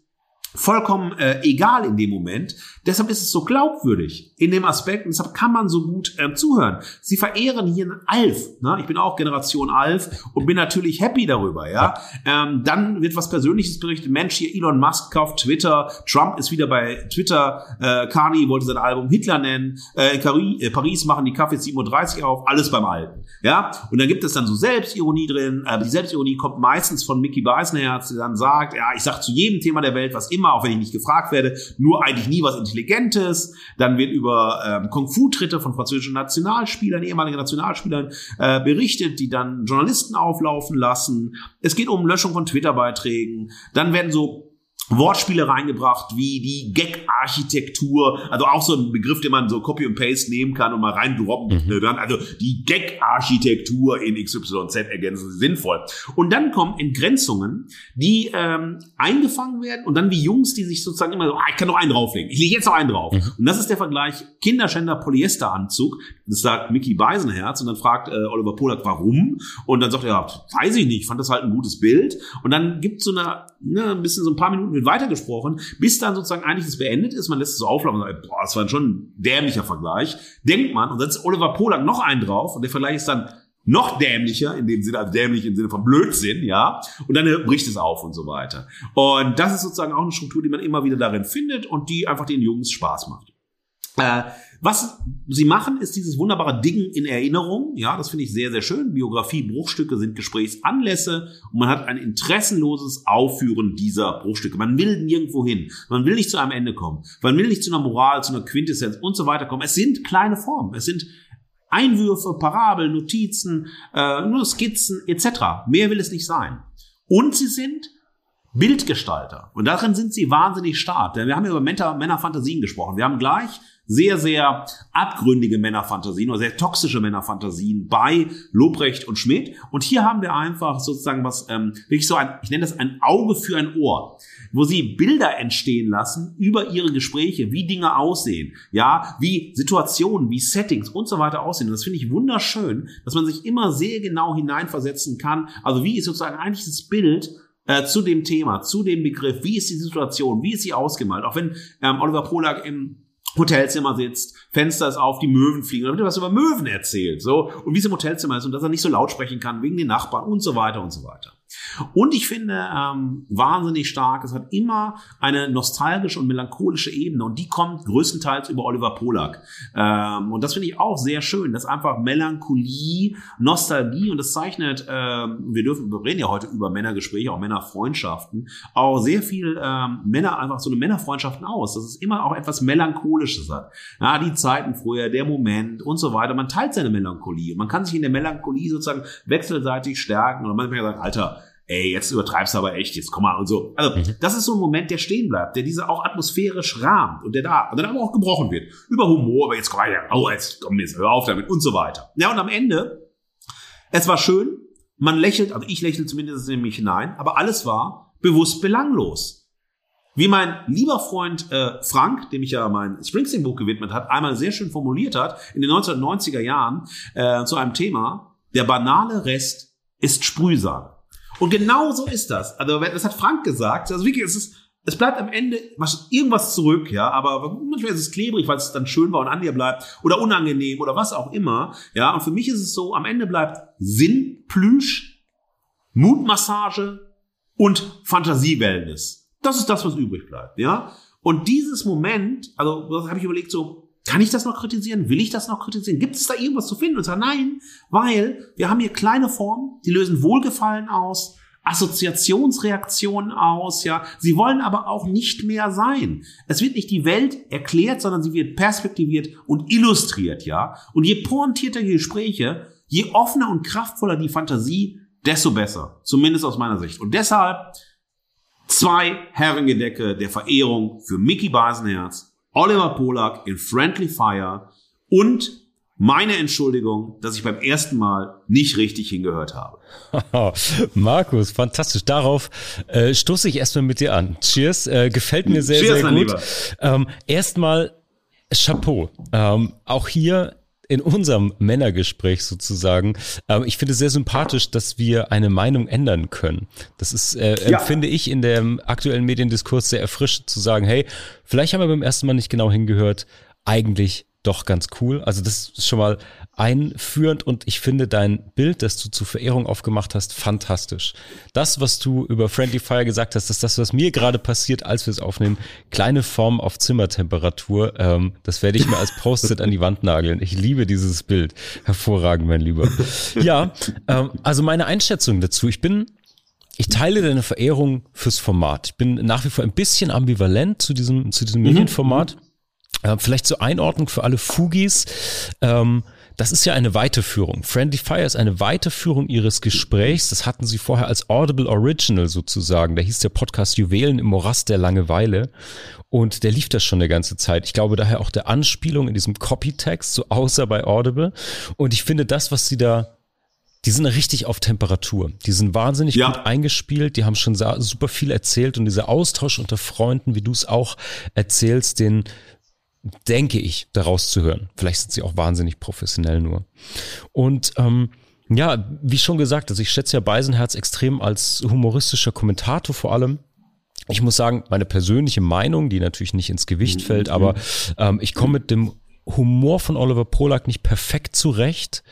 vollkommen äh, egal in dem Moment. Deshalb ist es so glaubwürdig in dem Aspekt und deshalb kann man so gut ähm, zuhören. Sie verehren hier einen Alf. Ne? Ich bin auch Generation Alf und bin natürlich happy darüber. Ja, ähm, dann wird was Persönliches berichtet. Mensch, hier Elon Musk kauft Twitter. Trump ist wieder bei Twitter. Äh, Kani wollte sein Album Hitler nennen. Äh, Paris, äh, Paris machen die Kaffee 37 auf. Alles beim Alten. Ja, und dann gibt es dann so Selbstironie drin. Äh, die Selbstironie kommt meistens von Mickey Beisenherz, der dann sagt, ja, ich sag zu jedem Thema der Welt was immer, auch wenn ich nicht gefragt werde, nur eigentlich nie was Intelligentes. Dann wird über ähm, Kung-Fu-Tritte von französischen Nationalspielern, ehemaligen Nationalspielern äh, berichtet, die dann Journalisten auflaufen lassen. Es geht um Löschung von Twitter-Beiträgen. Dann werden so Wortspiele reingebracht, wie die Gag-Architektur, also auch so ein Begriff, den man so Copy und Paste nehmen kann und mal reindroppen. Mhm. Dann, also die Gag-Architektur in XYZ ergänzen sinnvoll. Und dann kommen Entgrenzungen, die ähm, eingefangen werden und dann wie Jungs, die sich sozusagen immer so, ah, ich kann noch einen drauflegen, ich lege jetzt noch einen drauf. Mhm. Und das ist der Vergleich Kinderschänder Polyesteranzug. Das sagt Mickey Beisenherz und dann fragt äh, Oliver Polak, warum? Und dann sagt er, ja, weiß ich nicht, fand das halt ein gutes Bild. Und dann gibt so eine, ne, ein bisschen so ein paar Minuten wird weitergesprochen, bis dann sozusagen eigentlich das beendet ist. Man lässt es so auflaufen und sagt, boah, das war schon ein dämlicher Vergleich. Denkt man, und dann setzt Oliver Polak noch einen drauf und der Vergleich ist dann noch dämlicher, in dem Sinne, also dämlich im Sinne von Blödsinn, ja. Und dann bricht es auf und so weiter. Und das ist sozusagen auch eine Struktur, die man immer wieder darin findet und die einfach den Jungs Spaß macht. Äh, was sie machen, ist dieses wunderbare Ding in Erinnerung. Ja, das finde ich sehr, sehr schön. Biografie, Bruchstücke sind Gesprächsanlässe und man hat ein interessenloses Aufführen dieser Bruchstücke. Man will nirgendwo hin. Man will nicht zu einem Ende kommen. Man will nicht zu einer Moral, zu einer Quintessenz und so weiter kommen. Es sind kleine Formen. Es sind Einwürfe, Parabeln, Notizen, äh, nur Skizzen etc. Mehr will es nicht sein. Und sie sind Bildgestalter. Und darin sind sie wahnsinnig stark. Denn wir haben ja über Männerfantasien gesprochen. Wir haben gleich sehr, sehr abgründige Männerfantasien oder sehr toxische Männerfantasien bei Lobrecht und Schmidt. Und hier haben wir einfach sozusagen was, ähm, wirklich so ein, ich nenne das ein Auge für ein Ohr, wo sie Bilder entstehen lassen über ihre Gespräche, wie Dinge aussehen, ja, wie Situationen, wie Settings und so weiter aussehen. Und das finde ich wunderschön, dass man sich immer sehr genau hineinversetzen kann. Also wie ist sozusagen eigentlich das Bild äh, zu dem Thema, zu dem Begriff, wie ist die Situation, wie ist sie ausgemalt. Auch wenn ähm, Oliver Polak im Hotelzimmer sitzt, Fenster ist auf, die Möwen fliegen, wird er was über Möwen erzählt, so, und wie es im Hotelzimmer ist und dass er nicht so laut sprechen kann wegen den Nachbarn und so weiter und so weiter. Und ich finde ähm, wahnsinnig stark, es hat immer eine nostalgische und melancholische Ebene und die kommt größtenteils über Oliver Polak. Ähm, und das finde ich auch sehr schön, dass einfach Melancholie, Nostalgie und das zeichnet, ähm, wir dürfen, wir reden ja heute über Männergespräche, auch Männerfreundschaften, auch sehr viel ähm, Männer, einfach so eine Männerfreundschaften aus, dass es immer auch etwas Melancholisches hat. Ja, die Zeiten früher, der Moment und so weiter. Man teilt seine Melancholie. Man kann sich in der Melancholie sozusagen wechselseitig stärken oder manchmal sagen, Alter, ey, jetzt übertreibst du aber echt, jetzt komm mal und so. Also, mhm. das ist so ein Moment, der stehen bleibt, der diese auch atmosphärisch rahmt und der da, und dann aber auch gebrochen wird. Über Humor, aber jetzt komm mal, oh, jetzt komm, jetzt hör auf damit und so weiter. Ja, und am Ende, es war schön, man lächelt, also ich lächle zumindest in mich hinein, aber alles war bewusst belanglos. Wie mein lieber Freund äh, Frank, dem ich ja mein Springsteen-Buch gewidmet hat, einmal sehr schön formuliert hat, in den 1990er Jahren äh, zu einem Thema, der banale Rest ist Sprühsahne. Und genau so ist das. Also, das hat Frank gesagt. Also wirklich, es ist, es bleibt am Ende irgendwas zurück, ja, aber manchmal ist es klebrig, weil es dann schön war und an dir bleibt oder unangenehm oder was auch immer, ja. Und für mich ist es so, am Ende bleibt Sinn, Plüsch, Mutmassage und Fantasiewellness. Das ist das, was übrig bleibt, ja. Und dieses Moment, also das habe ich überlegt, so kann ich das noch kritisieren? Will ich das noch kritisieren? Gibt es da irgendwas zu finden? Und sagen, nein, weil wir haben hier kleine Formen, die lösen Wohlgefallen aus, Assoziationsreaktionen aus, ja. Sie wollen aber auch nicht mehr sein. Es wird nicht die Welt erklärt, sondern sie wird perspektiviert und illustriert, ja. Und je pointierter die Gespräche, je offener und kraftvoller die Fantasie, desto besser. Zumindest aus meiner Sicht. Und deshalb zwei Herrengedecke der Verehrung für Mickey Basenherz Oliver Polak in Friendly Fire und meine Entschuldigung, dass ich beim ersten Mal nicht richtig hingehört habe. Markus, fantastisch. Darauf äh, stoße ich erstmal mit dir an. Cheers, äh, gefällt mir sehr, Cheers, sehr gut. Ähm, erstmal Chapeau. Ähm, auch hier in unserem Männergespräch sozusagen. Ähm, ich finde es sehr sympathisch, dass wir eine Meinung ändern können. Das ist, äh, ja. empfinde ich in dem aktuellen Mediendiskurs sehr erfrischend zu sagen, hey, vielleicht haben wir beim ersten Mal nicht genau hingehört. Eigentlich doch ganz cool. Also das ist schon mal einführend und ich finde dein Bild, das du zur Verehrung aufgemacht hast, fantastisch. Das, was du über Friendly Fire gesagt hast, ist das, was mir gerade passiert, als wir es aufnehmen. Kleine Form auf Zimmertemperatur. Ähm, das werde ich mir als Post-it an die Wand nageln. Ich liebe dieses Bild. Hervorragend, mein Lieber. Ja, ähm, also meine Einschätzung dazu. Ich bin ich teile deine Verehrung fürs Format. Ich bin nach wie vor ein bisschen ambivalent zu diesem, zu diesem mhm. Medienformat. Äh, vielleicht zur Einordnung für alle Fugis. Ähm, das ist ja eine Weiterführung. Friendly Fire ist eine Weiterführung ihres Gesprächs. Das hatten sie vorher als Audible Original sozusagen. Da hieß der Podcast Juwelen im Morast der Langeweile. Und der lief das schon eine ganze Zeit. Ich glaube daher auch der Anspielung in diesem Copytext, so außer bei Audible. Und ich finde das, was sie da die sind richtig auf Temperatur. Die sind wahnsinnig ja. gut eingespielt. Die haben schon super viel erzählt und dieser Austausch unter Freunden, wie du es auch erzählst, den denke ich, daraus zu hören. Vielleicht sind sie auch wahnsinnig professionell nur. Und ähm, ja, wie schon gesagt, also ich schätze ja Beisenherz extrem als humoristischer Kommentator vor allem. Ich muss sagen, meine persönliche Meinung, die natürlich nicht ins Gewicht fällt, aber ähm, ich komme mit dem Humor von Oliver Polak nicht perfekt zurecht.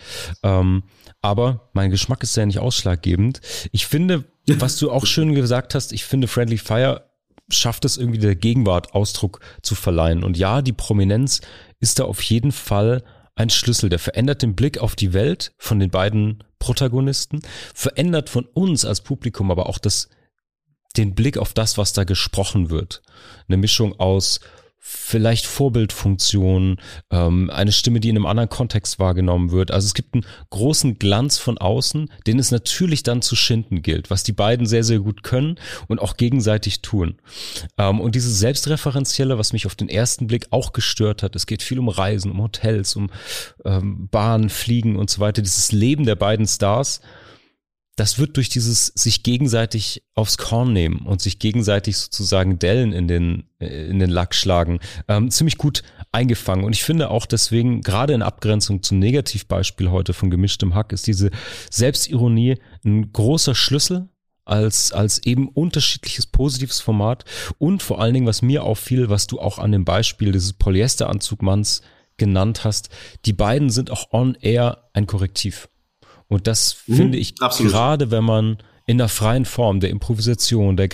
Ähm, aber mein Geschmack ist ja nicht ausschlaggebend. Ich finde, was du auch schön gesagt hast, ich finde Friendly Fire schafft es irgendwie der Gegenwart Ausdruck zu verleihen. Und ja, die Prominenz ist da auf jeden Fall ein Schlüssel, der verändert den Blick auf die Welt von den beiden Protagonisten, verändert von uns als Publikum aber auch das, den Blick auf das, was da gesprochen wird. Eine Mischung aus vielleicht Vorbildfunktion, ähm, eine Stimme, die in einem anderen Kontext wahrgenommen wird. Also es gibt einen großen Glanz von außen, den es natürlich dann zu schinden gilt, was die beiden sehr, sehr gut können und auch gegenseitig tun. Ähm, und dieses Selbstreferenzielle, was mich auf den ersten Blick auch gestört hat, es geht viel um Reisen, um Hotels, um ähm, Bahnen, Fliegen und so weiter, dieses Leben der beiden Stars, das wird durch dieses sich gegenseitig aufs Korn nehmen und sich gegenseitig sozusagen Dellen in den, äh, in den Lack schlagen, ähm, ziemlich gut eingefangen. Und ich finde auch deswegen, gerade in Abgrenzung zum Negativbeispiel heute von gemischtem Hack, ist diese Selbstironie ein großer Schlüssel als, als eben unterschiedliches positives Format und vor allen Dingen, was mir auffiel, was du auch an dem Beispiel dieses Polyesteranzugmanns genannt hast, die beiden sind auch on air ein Korrektiv. Und das mhm, finde ich absolut. gerade, wenn man in der freien Form der Improvisation, der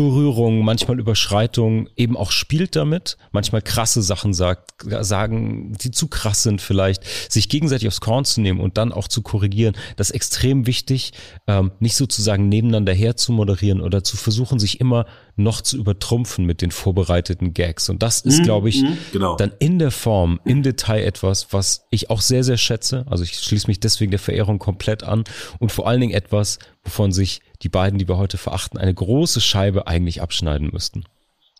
Grenzberührung, manchmal Überschreitung eben auch spielt damit, manchmal krasse Sachen sagt, sagen, die zu krass sind vielleicht, sich gegenseitig aufs Korn zu nehmen und dann auch zu korrigieren. Das ist extrem wichtig, ähm, nicht sozusagen nebeneinander her zu moderieren oder zu versuchen, sich immer noch zu übertrumpfen mit den vorbereiteten Gags. Und das ist, mhm, glaube ich, mhm, genau. dann in der Form, im Detail etwas, was ich auch sehr, sehr schätze. Also ich schließe mich deswegen der Verehrung komplett an und vor allen Dingen etwas, wovon sich die beiden, die wir heute verachten, eine große Scheibe eigentlich abschneiden müssten.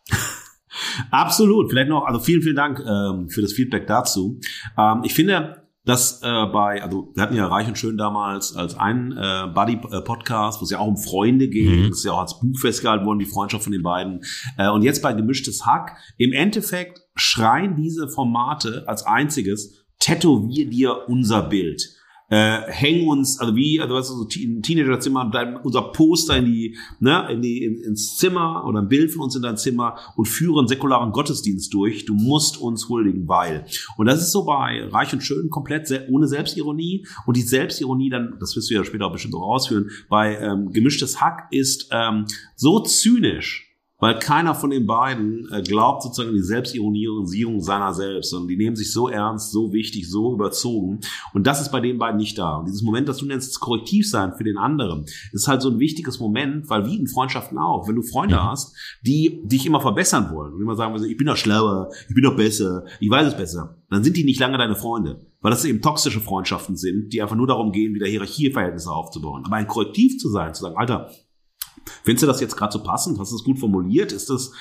Absolut. Vielleicht noch, also vielen, vielen Dank ähm, für das Feedback dazu. Ähm, ich finde, dass äh, bei, also wir hatten ja Reich und Schön damals als einen äh, Buddy-Podcast, wo es ja auch um Freunde geht, mhm. das ist ja auch als Buch festgehalten worden, die Freundschaft von den beiden. Äh, und jetzt bei Gemischtes Hack, im Endeffekt schreien diese Formate als einziges, tätowier dir unser Bild äh, hängen uns, also wie, also weißt du, so ein Teenagerzimmer, unser Poster in die, ne, in die, in, ins Zimmer oder ein Bild von uns in dein Zimmer und führen säkularen Gottesdienst durch. Du musst uns huldigen, weil. Und das ist so bei Reich und Schön komplett ohne Selbstironie. Und die Selbstironie dann, das wirst du ja später auch bestimmt auch ausführen, bei ähm, Gemischtes Hack ist ähm, so zynisch, weil keiner von den beiden äh, glaubt sozusagen an die Selbstironisierung seiner selbst, sondern die nehmen sich so ernst, so wichtig, so überzogen. Und das ist bei den beiden nicht da. Und dieses Moment, das du nennst, das korrektiv sein für den anderen, ist halt so ein wichtiges Moment, weil wie in Freundschaften auch, wenn du Freunde ja. hast, die dich immer verbessern wollen und immer sagen, ich bin doch schlauer, ich bin doch besser, ich weiß es besser, dann sind die nicht lange deine Freunde. Weil das eben toxische Freundschaften sind, die einfach nur darum gehen, wieder Hierarchieverhältnisse aufzubauen. Aber ein Korrektiv zu sein, zu sagen, Alter, Findest du das jetzt gerade so passend? Hast du es gut formuliert? Ist das,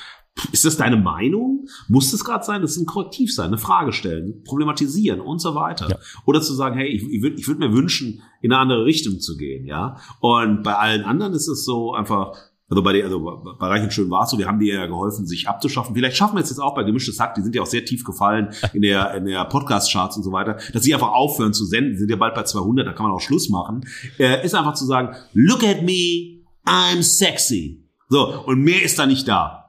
ist das deine Meinung? Muss es gerade sein? Das ist ein Korrektiv sein, eine Frage stellen, problematisieren und so weiter. Ja. Oder zu sagen, hey, ich, ich würde ich würd mir wünschen, in eine andere Richtung zu gehen, ja. Und bei allen anderen ist es so einfach, Also bei, der, also bei Reich und Schön war es so, wir haben dir ja geholfen, sich abzuschaffen. Vielleicht schaffen wir es jetzt auch bei Gemischtes Hack, die sind ja auch sehr tief gefallen in der, in der Podcast-Charts und so weiter, dass sie einfach aufhören zu senden, die sind ja bald bei 200, da kann man auch Schluss machen, äh, ist einfach zu sagen, look at me, I'm sexy. So, und mehr ist da nicht da.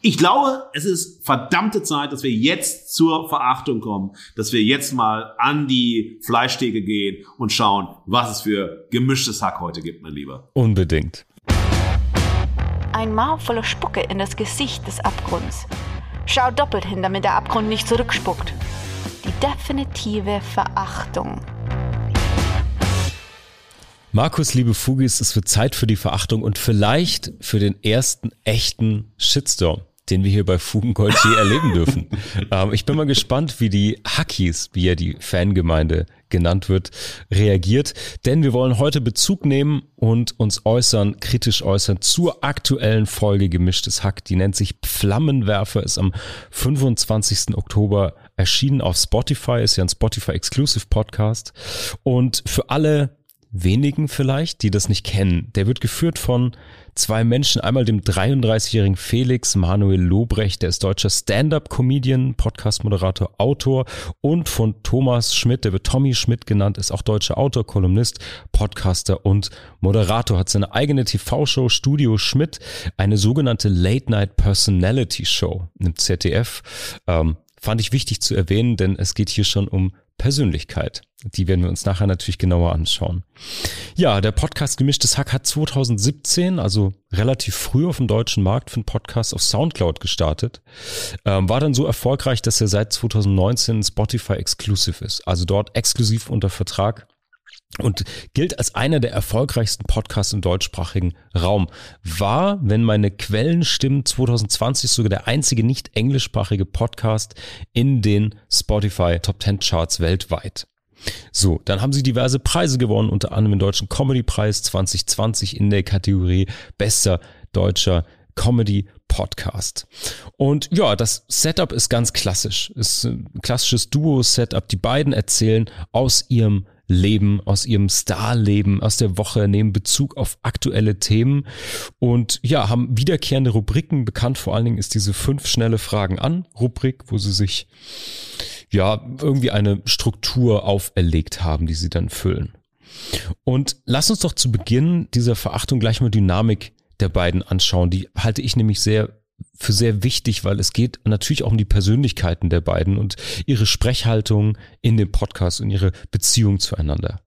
Ich glaube, es ist verdammte Zeit, dass wir jetzt zur Verachtung kommen, dass wir jetzt mal an die Fleischtheke gehen und schauen, was es für gemischtes Hack heute gibt, mein Lieber. Unbedingt. Ein Maul voller Spucke in das Gesicht des Abgrunds. Schau doppelt hin, damit der Abgrund nicht zurückspuckt. Die definitive Verachtung. Markus, liebe Fugis, es wird Zeit für die Verachtung und vielleicht für den ersten echten Shitstorm den wir hier bei Fugengold je erleben dürfen. Ähm, ich bin mal gespannt, wie die Hackies, wie ja die Fangemeinde genannt wird, reagiert. Denn wir wollen heute Bezug nehmen und uns äußern, kritisch äußern zur aktuellen Folge Gemischtes Hack. Die nennt sich Flammenwerfer, ist am 25. Oktober erschienen auf Spotify, ist ja ein Spotify Exclusive Podcast. Und für alle wenigen vielleicht, die das nicht kennen, der wird geführt von zwei Menschen. Einmal dem 33-jährigen Felix Manuel Lobrecht, der ist deutscher Stand-up-Comedian, Podcast-Moderator, Autor und von Thomas Schmidt, der wird Tommy Schmidt genannt, ist auch deutscher Autor, Kolumnist, Podcaster und Moderator, hat seine eigene TV-Show Studio Schmidt, eine sogenannte Late-Night Personality Show im ZDF. Ähm, fand ich wichtig zu erwähnen, denn es geht hier schon um Persönlichkeit. Die werden wir uns nachher natürlich genauer anschauen. Ja, der Podcast Gemischtes Hack hat 2017, also relativ früh auf dem deutschen Markt für einen Podcast auf Soundcloud gestartet. Ähm, war dann so erfolgreich, dass er seit 2019 Spotify Exclusive ist. Also dort exklusiv unter Vertrag und gilt als einer der erfolgreichsten Podcasts im deutschsprachigen Raum. War, wenn meine Quellen stimmen, 2020 sogar der einzige nicht englischsprachige Podcast in den Spotify Top 10 Charts weltweit. So, dann haben sie diverse Preise gewonnen, unter anderem den Deutschen Comedy-Preis 2020 in der Kategorie Bester deutscher Comedy Podcast. Und ja, das Setup ist ganz klassisch. Ist ein klassisches Duo-Setup. Die beiden erzählen aus ihrem Leben, aus ihrem Starleben, aus der Woche, nehmen Bezug auf aktuelle Themen und ja, haben wiederkehrende Rubriken. Bekannt vor allen Dingen ist diese fünf schnelle Fragen an Rubrik, wo sie sich ja irgendwie eine Struktur auferlegt haben, die sie dann füllen. Und lass uns doch zu Beginn dieser Verachtung gleich mal Dynamik der beiden anschauen. Die halte ich nämlich sehr für sehr wichtig, weil es geht natürlich auch um die Persönlichkeiten der beiden und ihre Sprechhaltung in dem Podcast und ihre Beziehung zueinander.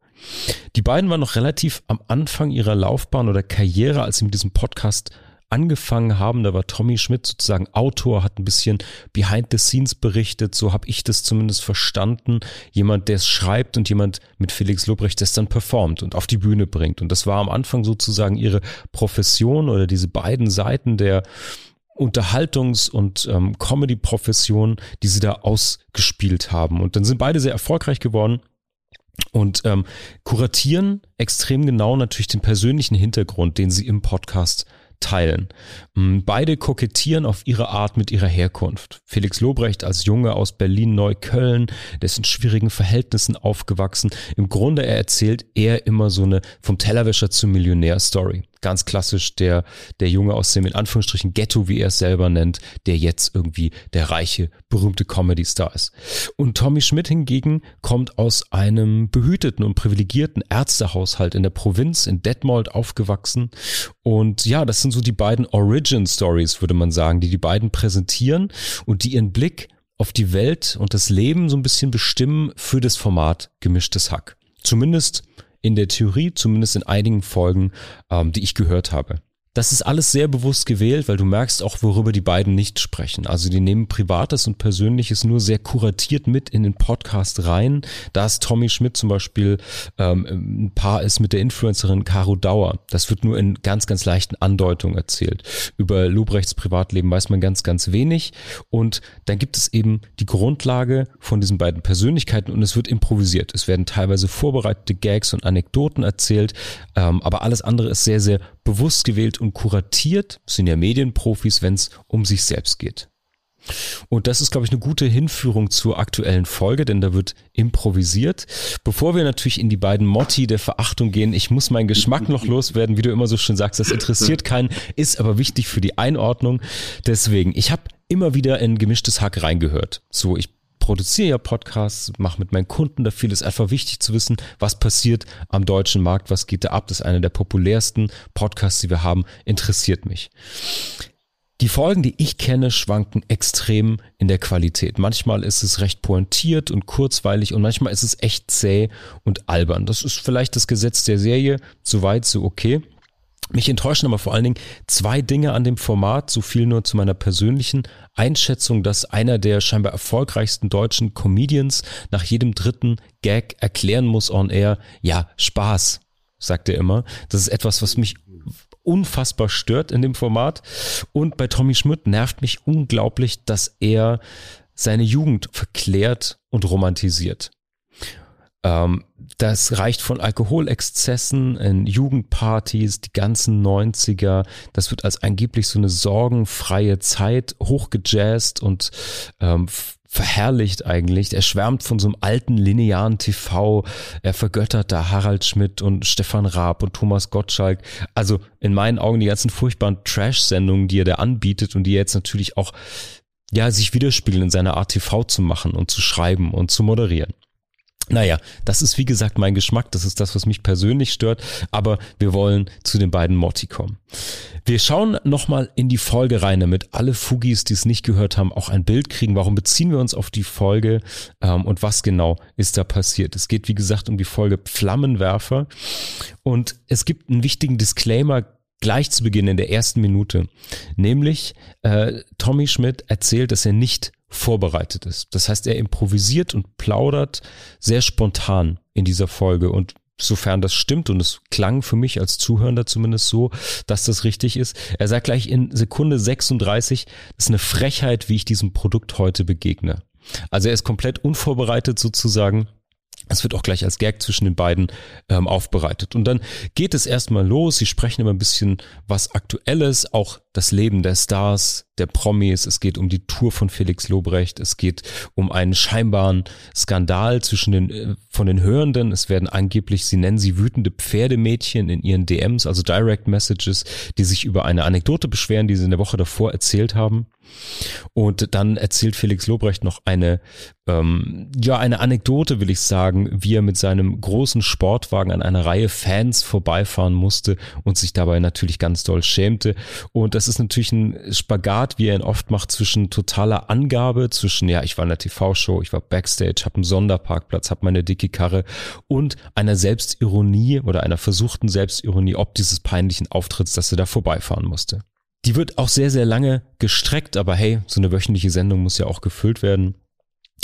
Die beiden waren noch relativ am Anfang ihrer Laufbahn oder Karriere, als sie mit diesem Podcast angefangen haben. Da war Tommy Schmidt sozusagen Autor, hat ein bisschen behind the scenes berichtet. So habe ich das zumindest verstanden. Jemand, der es schreibt und jemand mit Felix Lobrecht, der es dann performt und auf die Bühne bringt. Und das war am Anfang sozusagen ihre Profession oder diese beiden Seiten der Unterhaltungs- und ähm, Comedy-Profession, die sie da ausgespielt haben. Und dann sind beide sehr erfolgreich geworden und ähm, kuratieren extrem genau natürlich den persönlichen Hintergrund, den sie im Podcast teilen. Mm, beide kokettieren auf ihre Art mit ihrer Herkunft. Felix Lobrecht als Junge aus Berlin-Neukölln, der ist in schwierigen Verhältnissen aufgewachsen. Im Grunde, er erzählt eher immer so eine vom Tellerwäscher zum Millionär-Story ganz klassisch der, der Junge aus dem in Anführungsstrichen Ghetto, wie er es selber nennt, der jetzt irgendwie der reiche, berühmte Comedy-Star ist. Und Tommy Schmidt hingegen kommt aus einem behüteten und privilegierten Ärztehaushalt in der Provinz in Detmold aufgewachsen. Und ja, das sind so die beiden Origin-Stories, würde man sagen, die die beiden präsentieren und die ihren Blick auf die Welt und das Leben so ein bisschen bestimmen für das Format Gemischtes Hack. Zumindest in der Theorie, zumindest in einigen Folgen, ähm, die ich gehört habe. Das ist alles sehr bewusst gewählt, weil du merkst auch, worüber die beiden nicht sprechen. Also die nehmen Privates und Persönliches nur sehr kuratiert mit in den Podcast rein. Da ist Tommy Schmidt zum Beispiel ähm, ein Paar ist mit der Influencerin Caro Dauer. Das wird nur in ganz, ganz leichten Andeutungen erzählt. Über Lobrechts Privatleben weiß man ganz, ganz wenig. Und dann gibt es eben die Grundlage von diesen beiden Persönlichkeiten und es wird improvisiert. Es werden teilweise vorbereitete Gags und Anekdoten erzählt, ähm, aber alles andere ist sehr, sehr bewusst gewählt und kuratiert, sind ja Medienprofis, wenn es um sich selbst geht. Und das ist, glaube ich, eine gute Hinführung zur aktuellen Folge, denn da wird improvisiert. Bevor wir natürlich in die beiden Motti der Verachtung gehen, ich muss meinen Geschmack noch loswerden, wie du immer so schön sagst, das interessiert keinen, ist aber wichtig für die Einordnung. Deswegen, ich habe immer wieder in gemischtes Hack reingehört. So, ich produziere ja Podcasts, mache mit meinen Kunden da viel. Es ist einfach wichtig zu wissen, was passiert am deutschen Markt, was geht da ab. Das ist einer der populärsten Podcasts, die wir haben, interessiert mich. Die Folgen, die ich kenne, schwanken extrem in der Qualität. Manchmal ist es recht pointiert und kurzweilig und manchmal ist es echt zäh und albern. Das ist vielleicht das Gesetz der Serie, so weit, so okay. Mich enttäuschen aber vor allen Dingen zwei Dinge an dem Format, so viel nur zu meiner persönlichen Einschätzung, dass einer der scheinbar erfolgreichsten deutschen Comedians nach jedem dritten Gag erklären muss on air, ja, Spaß, sagt er immer. Das ist etwas, was mich unfassbar stört in dem Format. Und bei Tommy Schmidt nervt mich unglaublich, dass er seine Jugend verklärt und romantisiert. Ähm, das reicht von Alkoholexzessen in Jugendpartys, die ganzen 90er. Das wird als angeblich so eine sorgenfreie Zeit hochgejazzt und ähm, verherrlicht eigentlich. Er schwärmt von so einem alten linearen TV. Er vergöttert da Harald Schmidt und Stefan Raab und Thomas Gottschalk. Also in meinen Augen die ganzen furchtbaren Trash-Sendungen, die er da anbietet und die er jetzt natürlich auch ja, sich widerspiegeln in seiner Art TV zu machen und zu schreiben und zu moderieren. Naja, das ist wie gesagt mein Geschmack, das ist das, was mich persönlich stört, aber wir wollen zu den beiden Morty kommen. Wir schauen nochmal in die Folge rein, damit alle Fugis, die es nicht gehört haben, auch ein Bild kriegen. Warum beziehen wir uns auf die Folge ähm, und was genau ist da passiert? Es geht, wie gesagt, um die Folge Flammenwerfer und es gibt einen wichtigen Disclaimer gleich zu Beginn in der ersten Minute, nämlich äh, Tommy Schmidt erzählt, dass er nicht vorbereitet ist. Das heißt, er improvisiert und plaudert sehr spontan in dieser Folge und sofern das stimmt und es klang für mich als Zuhörender zumindest so, dass das richtig ist. Er sagt gleich in Sekunde 36, das ist eine Frechheit, wie ich diesem Produkt heute begegne. Also er ist komplett unvorbereitet sozusagen es wird auch gleich als Gag zwischen den beiden ähm, aufbereitet. Und dann geht es erstmal los. Sie sprechen immer ein bisschen was Aktuelles, auch das Leben der Stars, der Promis. Es geht um die Tour von Felix Lobrecht. Es geht um einen scheinbaren Skandal zwischen den, äh, von den Hörenden. Es werden angeblich, sie nennen sie wütende Pferdemädchen in ihren DMs, also Direct Messages, die sich über eine Anekdote beschweren, die sie in der Woche davor erzählt haben. Und dann erzählt Felix Lobrecht noch eine, ähm, ja, eine Anekdote, will ich sagen, wie er mit seinem großen Sportwagen an einer Reihe Fans vorbeifahren musste und sich dabei natürlich ganz doll schämte. Und das ist natürlich ein Spagat, wie er ihn oft macht, zwischen totaler Angabe, zwischen, ja, ich war in der TV-Show, ich war Backstage, habe einen Sonderparkplatz, habe meine dicke Karre und einer Selbstironie oder einer versuchten Selbstironie ob dieses peinlichen Auftritts, dass er da vorbeifahren musste. Die wird auch sehr, sehr lange gestreckt, aber hey, so eine wöchentliche Sendung muss ja auch gefüllt werden.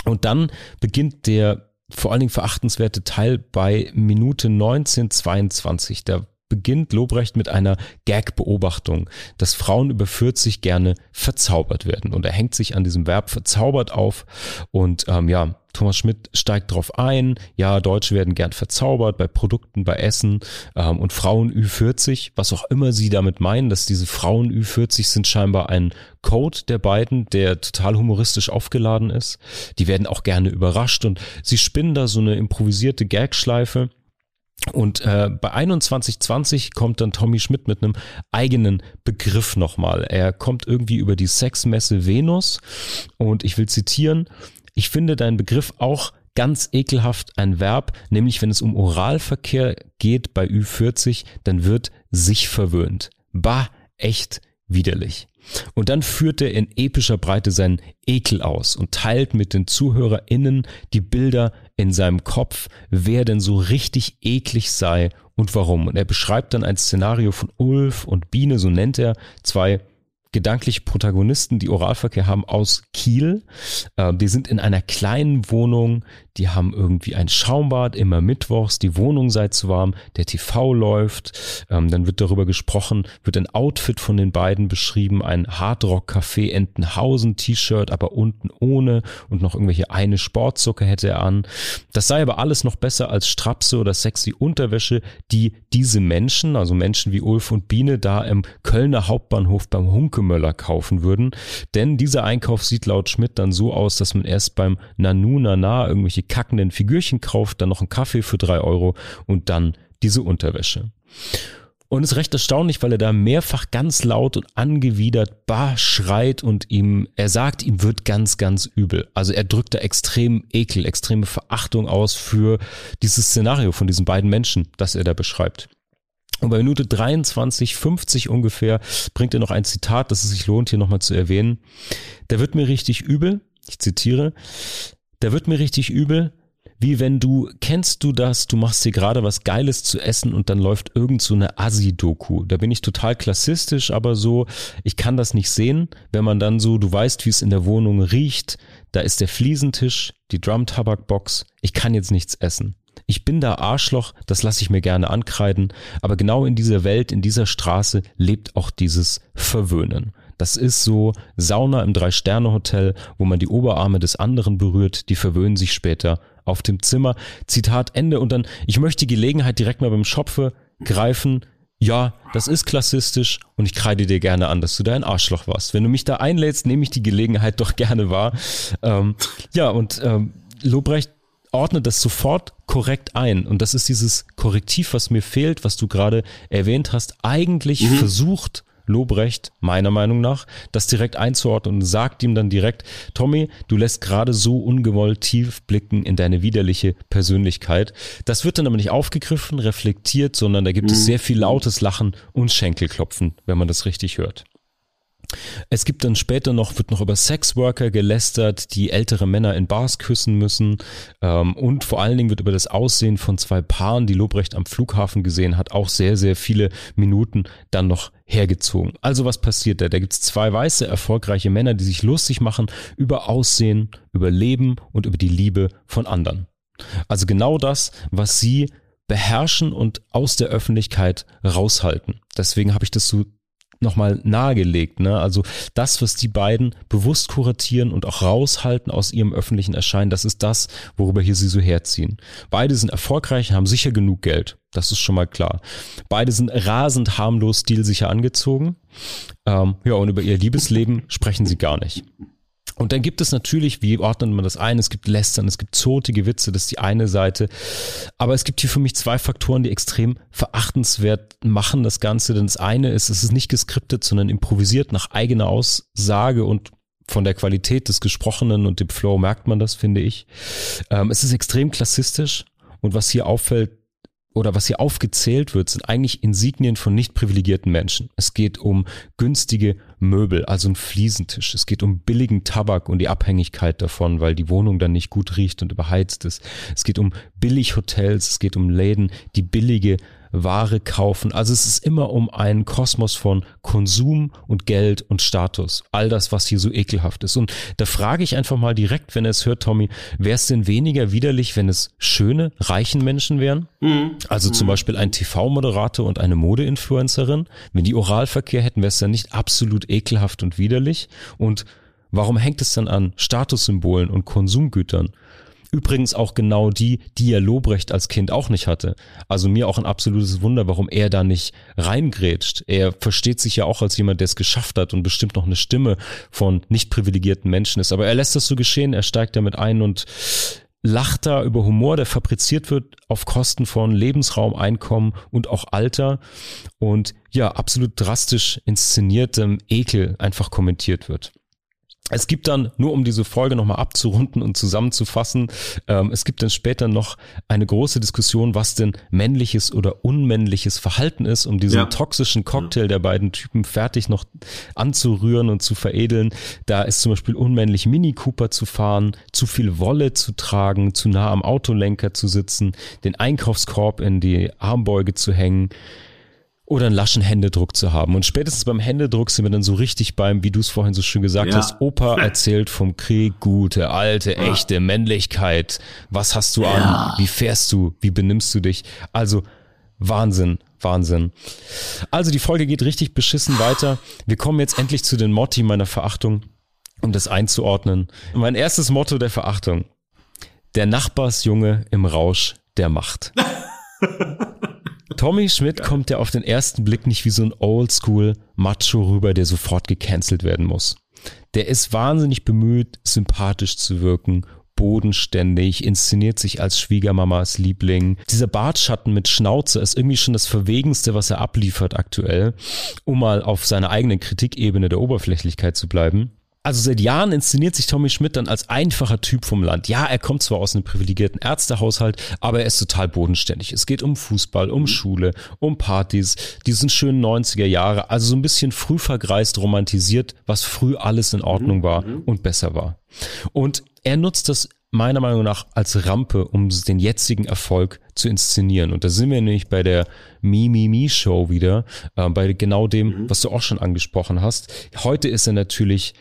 Und dann beginnt der vor allen Dingen verachtenswerte Teil bei Minute 1922. Da beginnt Lobrecht mit einer Gag-Beobachtung, dass Frauen über 40 gerne verzaubert werden. Und er hängt sich an diesem Verb verzaubert auf und ähm, ja, Thomas Schmidt steigt drauf ein, ja, Deutsche werden gern verzaubert bei Produkten, bei Essen ähm, und Frauen Ü40, was auch immer sie damit meinen, dass diese Frauen Ü40 sind scheinbar ein Code der beiden, der total humoristisch aufgeladen ist. Die werden auch gerne überrascht und sie spinnen da so eine improvisierte Gagschleife. Und äh, bei 2120 kommt dann Tommy Schmidt mit einem eigenen Begriff nochmal. Er kommt irgendwie über die Sexmesse Venus und ich will zitieren, ich finde deinen Begriff auch ganz ekelhaft ein Verb, nämlich wenn es um Oralverkehr geht bei Ü40, dann wird sich verwöhnt. Bah, echt widerlich. Und dann führt er in epischer Breite seinen Ekel aus und teilt mit den ZuhörerInnen die Bilder in seinem Kopf, wer denn so richtig eklig sei und warum. Und er beschreibt dann ein Szenario von Ulf und Biene, so nennt er zwei gedankliche Protagonisten, die Oralverkehr haben, aus Kiel. Äh, die sind in einer kleinen Wohnung, die haben irgendwie ein Schaumbad immer mittwochs, die Wohnung sei zu warm, der TV läuft, ähm, dann wird darüber gesprochen, wird ein Outfit von den beiden beschrieben, ein Hardrock-Café Entenhausen T-Shirt, aber unten ohne und noch irgendwelche eine Sportzucker hätte er an. Das sei aber alles noch besser als Strapse oder sexy Unterwäsche, die diese Menschen, also Menschen wie Ulf und Biene, da im Kölner Hauptbahnhof beim Hunke Schokomöller kaufen würden. Denn dieser Einkauf sieht laut Schmidt dann so aus, dass man erst beim Nanu Nana irgendwelche kackenden Figürchen kauft, dann noch einen Kaffee für drei Euro und dann diese Unterwäsche. Und ist recht erstaunlich, weil er da mehrfach ganz laut und angewidert bah schreit und ihm, er sagt, ihm wird ganz, ganz übel. Also er drückt da extrem Ekel, extreme Verachtung aus für dieses Szenario von diesen beiden Menschen, das er da beschreibt. Und bei Minute 23, 50 ungefähr bringt er noch ein Zitat, das es sich lohnt, hier nochmal zu erwähnen. Der wird mir richtig übel, ich zitiere, der wird mir richtig übel, wie wenn du, kennst du das, du machst dir gerade was Geiles zu essen und dann läuft irgend so eine Assi-Doku. Da bin ich total klassistisch, aber so, ich kann das nicht sehen, wenn man dann so, du weißt, wie es in der Wohnung riecht, da ist der Fliesentisch, die Drum-Tabak-Box, ich kann jetzt nichts essen. Ich bin da Arschloch, das lasse ich mir gerne ankreiden, aber genau in dieser Welt, in dieser Straße lebt auch dieses Verwöhnen. Das ist so Sauna im Drei-Sterne-Hotel, wo man die Oberarme des anderen berührt, die verwöhnen sich später auf dem Zimmer. Zitat Ende. Und dann, ich möchte die Gelegenheit direkt mal beim Schopfe greifen. Ja, das ist klassistisch und ich kreide dir gerne an, dass du da ein Arschloch warst. Wenn du mich da einlädst, nehme ich die Gelegenheit doch gerne wahr. Ähm, ja, und ähm, Lobrecht ordnet das sofort korrekt ein. Und das ist dieses Korrektiv, was mir fehlt, was du gerade erwähnt hast, eigentlich mhm. versucht Lobrecht, meiner Meinung nach, das direkt einzuordnen und sagt ihm dann direkt, Tommy, du lässt gerade so ungewollt tief blicken in deine widerliche Persönlichkeit. Das wird dann aber nicht aufgegriffen, reflektiert, sondern da gibt mhm. es sehr viel lautes Lachen und Schenkelklopfen, wenn man das richtig hört. Es gibt dann später noch, wird noch über Sexworker gelästert, die ältere Männer in Bars küssen müssen. Ähm, und vor allen Dingen wird über das Aussehen von zwei Paaren, die Lobrecht am Flughafen gesehen hat, auch sehr, sehr viele Minuten dann noch hergezogen. Also was passiert da? Da gibt es zwei weiße, erfolgreiche Männer, die sich lustig machen über Aussehen, über Leben und über die Liebe von anderen. Also genau das, was sie beherrschen und aus der Öffentlichkeit raushalten. Deswegen habe ich das so nochmal nahegelegt. Ne? Also das, was die beiden bewusst kuratieren und auch raushalten aus ihrem öffentlichen Erscheinen, das ist das, worüber hier sie so herziehen. Beide sind erfolgreich, haben sicher genug Geld. Das ist schon mal klar. Beide sind rasend harmlos stilsicher angezogen. Ähm, ja, und über ihr Liebesleben sprechen sie gar nicht. Und dann gibt es natürlich, wie ordnet man das ein? Es gibt Lästern, es gibt zotige Witze, das ist die eine Seite. Aber es gibt hier für mich zwei Faktoren, die extrem verachtenswert machen das Ganze. Denn das eine ist, es ist nicht geskriptet, sondern improvisiert nach eigener Aussage und von der Qualität des Gesprochenen und dem Flow merkt man das, finde ich. Ähm, es ist extrem klassistisch und was hier auffällt, oder was hier aufgezählt wird, sind eigentlich Insignien von nicht privilegierten Menschen. Es geht um günstige Möbel, also ein Fliesentisch. Es geht um billigen Tabak und die Abhängigkeit davon, weil die Wohnung dann nicht gut riecht und überheizt ist. Es geht um Billighotels, es geht um Läden, die billige Ware kaufen. Also es ist immer um einen Kosmos von Konsum und Geld und Status. All das, was hier so ekelhaft ist. Und da frage ich einfach mal direkt, wenn er es hört, Tommy, wäre es denn weniger widerlich, wenn es schöne, reichen Menschen wären? Mhm. Also zum mhm. Beispiel ein TV-Moderator und eine Modeinfluencerin. Wenn die Oralverkehr hätten, wäre es dann nicht absolut ekelhaft und widerlich. Und warum hängt es dann an Statussymbolen und Konsumgütern? Übrigens auch genau die, die ja Lobrecht als Kind auch nicht hatte. Also mir auch ein absolutes Wunder, warum er da nicht reingrätscht. Er versteht sich ja auch als jemand, der es geschafft hat und bestimmt noch eine Stimme von nicht privilegierten Menschen ist. Aber er lässt das so geschehen, er steigt damit ein und lacht da über Humor, der fabriziert wird auf Kosten von Lebensraum, Einkommen und auch Alter und ja, absolut drastisch inszeniertem Ekel einfach kommentiert wird. Es gibt dann, nur um diese Folge nochmal abzurunden und zusammenzufassen, ähm, es gibt dann später noch eine große Diskussion, was denn männliches oder unmännliches Verhalten ist, um diesen ja. toxischen Cocktail der beiden Typen fertig noch anzurühren und zu veredeln. Da ist zum Beispiel unmännlich Mini Cooper zu fahren, zu viel Wolle zu tragen, zu nah am Autolenker zu sitzen, den Einkaufskorb in die Armbeuge zu hängen oder einen laschen Händedruck zu haben. Und spätestens beim Händedruck sind wir dann so richtig beim, wie du es vorhin so schön gesagt ja. hast, Opa erzählt vom Krieg, gute, alte, echte Männlichkeit. Was hast du an? Wie fährst du? Wie benimmst du dich? Also Wahnsinn, Wahnsinn. Also die Folge geht richtig beschissen weiter. Wir kommen jetzt endlich zu den Motti meiner Verachtung, um das einzuordnen. Mein erstes Motto der Verachtung. Der Nachbarsjunge im Rausch der Macht. Tommy Schmidt kommt ja auf den ersten Blick nicht wie so ein Oldschool Macho rüber, der sofort gecancelt werden muss. Der ist wahnsinnig bemüht, sympathisch zu wirken, bodenständig, inszeniert sich als Schwiegermamas Liebling. Dieser Bartschatten mit Schnauze ist irgendwie schon das Verwegenste, was er abliefert aktuell, um mal auf seiner eigenen Kritikebene der Oberflächlichkeit zu bleiben. Also seit Jahren inszeniert sich Tommy Schmidt dann als einfacher Typ vom Land. Ja, er kommt zwar aus einem privilegierten Ärztehaushalt, aber er ist total bodenständig. Es geht um Fußball, um Schule, um Partys, diesen schönen 90er Jahre, also so ein bisschen früh vergreist, romantisiert, was früh alles in Ordnung war und besser war. Und er nutzt das meiner Meinung nach als Rampe, um den jetzigen Erfolg zu inszenieren. Und da sind wir nämlich bei der Mi Mi Mi Show wieder, äh, bei genau dem, was du auch schon angesprochen hast. Heute ist er natürlich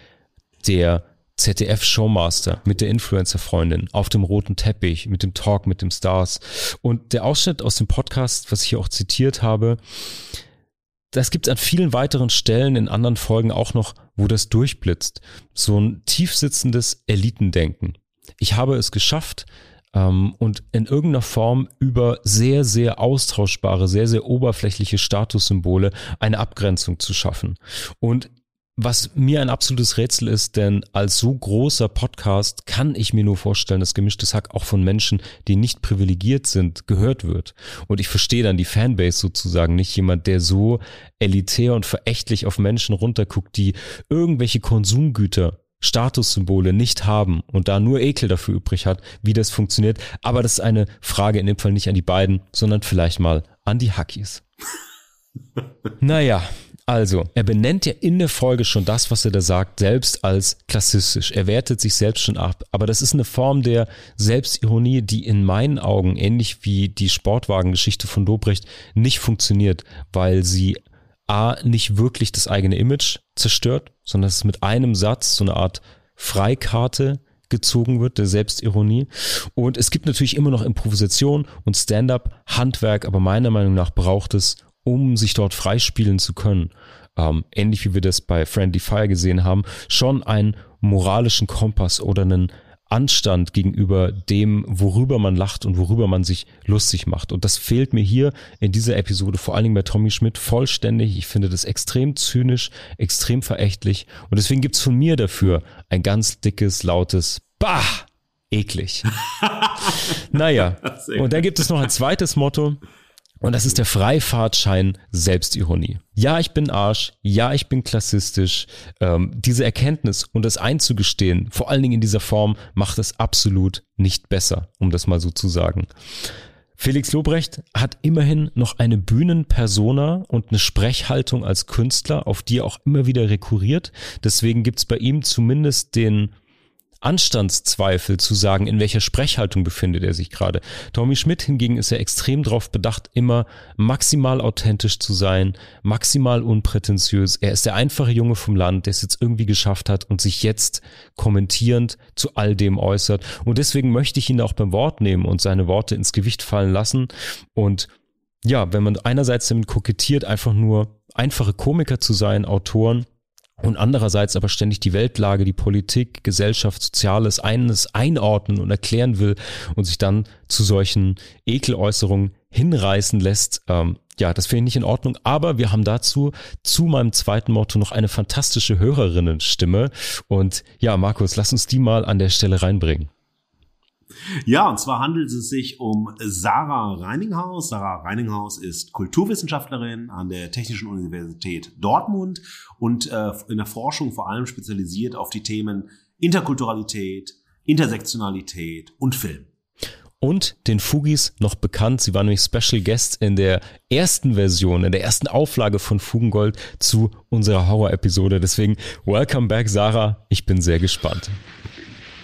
der ZDF-Showmaster mit der Influencer-Freundin auf dem roten Teppich, mit dem Talk mit dem Stars. Und der Ausschnitt aus dem Podcast, was ich hier auch zitiert habe, das gibt es an vielen weiteren Stellen in anderen Folgen auch noch, wo das durchblitzt. So ein tiefsitzendes Elitendenken. Ich habe es geschafft, ähm, und in irgendeiner Form über sehr, sehr austauschbare, sehr, sehr oberflächliche Statussymbole eine Abgrenzung zu schaffen. Und was mir ein absolutes Rätsel ist, denn als so großer Podcast kann ich mir nur vorstellen, dass gemischtes Hack auch von Menschen, die nicht privilegiert sind, gehört wird. Und ich verstehe dann die Fanbase sozusagen nicht. Jemand, der so elitär und verächtlich auf Menschen runterguckt, die irgendwelche Konsumgüter Statussymbole nicht haben und da nur Ekel dafür übrig hat, wie das funktioniert. Aber das ist eine Frage in dem Fall nicht an die beiden, sondern vielleicht mal an die Hackies. naja, also, er benennt ja in der Folge schon das, was er da sagt, selbst als klassistisch. Er wertet sich selbst schon ab. Aber das ist eine Form der Selbstironie, die in meinen Augen, ähnlich wie die Sportwagengeschichte von Dobrecht, nicht funktioniert, weil sie A, nicht wirklich das eigene Image zerstört, sondern es mit einem Satz so eine Art Freikarte gezogen wird, der Selbstironie. Und es gibt natürlich immer noch Improvisation und Stand-up, Handwerk, aber meiner Meinung nach braucht es, um sich dort freispielen zu können, ähm, ähnlich wie wir das bei Friendly Fire gesehen haben, schon einen moralischen Kompass oder einen Anstand gegenüber dem, worüber man lacht und worüber man sich lustig macht. Und das fehlt mir hier in dieser Episode, vor allen Dingen bei Tommy Schmidt, vollständig. Ich finde das extrem zynisch, extrem verächtlich. Und deswegen gibt's von mir dafür ein ganz dickes, lautes Bah! Eklig. naja, und dann gibt es noch ein zweites Motto. Und das ist der Freifahrtschein Selbstironie. Ja, ich bin Arsch. Ja, ich bin klassistisch. Ähm, diese Erkenntnis und das einzugestehen, vor allen Dingen in dieser Form, macht es absolut nicht besser, um das mal so zu sagen. Felix Lobrecht hat immerhin noch eine Bühnenpersona und eine Sprechhaltung als Künstler, auf die er auch immer wieder rekurriert. Deswegen gibt's bei ihm zumindest den Anstandszweifel zu sagen, in welcher Sprechhaltung befindet er sich gerade. Tommy Schmidt hingegen ist ja extrem darauf bedacht, immer maximal authentisch zu sein, maximal unprätentiös. Er ist der einfache Junge vom Land, der es jetzt irgendwie geschafft hat und sich jetzt kommentierend zu all dem äußert. Und deswegen möchte ich ihn auch beim Wort nehmen und seine Worte ins Gewicht fallen lassen. Und ja, wenn man einerseits damit kokettiert, einfach nur einfache Komiker zu sein, Autoren, und andererseits aber ständig die Weltlage, die Politik, Gesellschaft, Soziales eines einordnen und erklären will und sich dann zu solchen Ekeläußerungen hinreißen lässt, ähm, ja, das finde ich nicht in Ordnung. Aber wir haben dazu zu meinem zweiten Motto noch eine fantastische Hörerinnenstimme. Und ja, Markus, lass uns die mal an der Stelle reinbringen. Ja, und zwar handelt es sich um Sarah Reininghaus. Sarah Reininghaus ist Kulturwissenschaftlerin an der Technischen Universität Dortmund und äh, in der Forschung vor allem spezialisiert auf die Themen Interkulturalität, Intersektionalität und Film und den Fugis noch bekannt. Sie war nämlich Special Guest in der ersten Version, in der ersten Auflage von Fugengold zu unserer Horror-Episode. Deswegen, welcome back, Sarah. Ich bin sehr gespannt.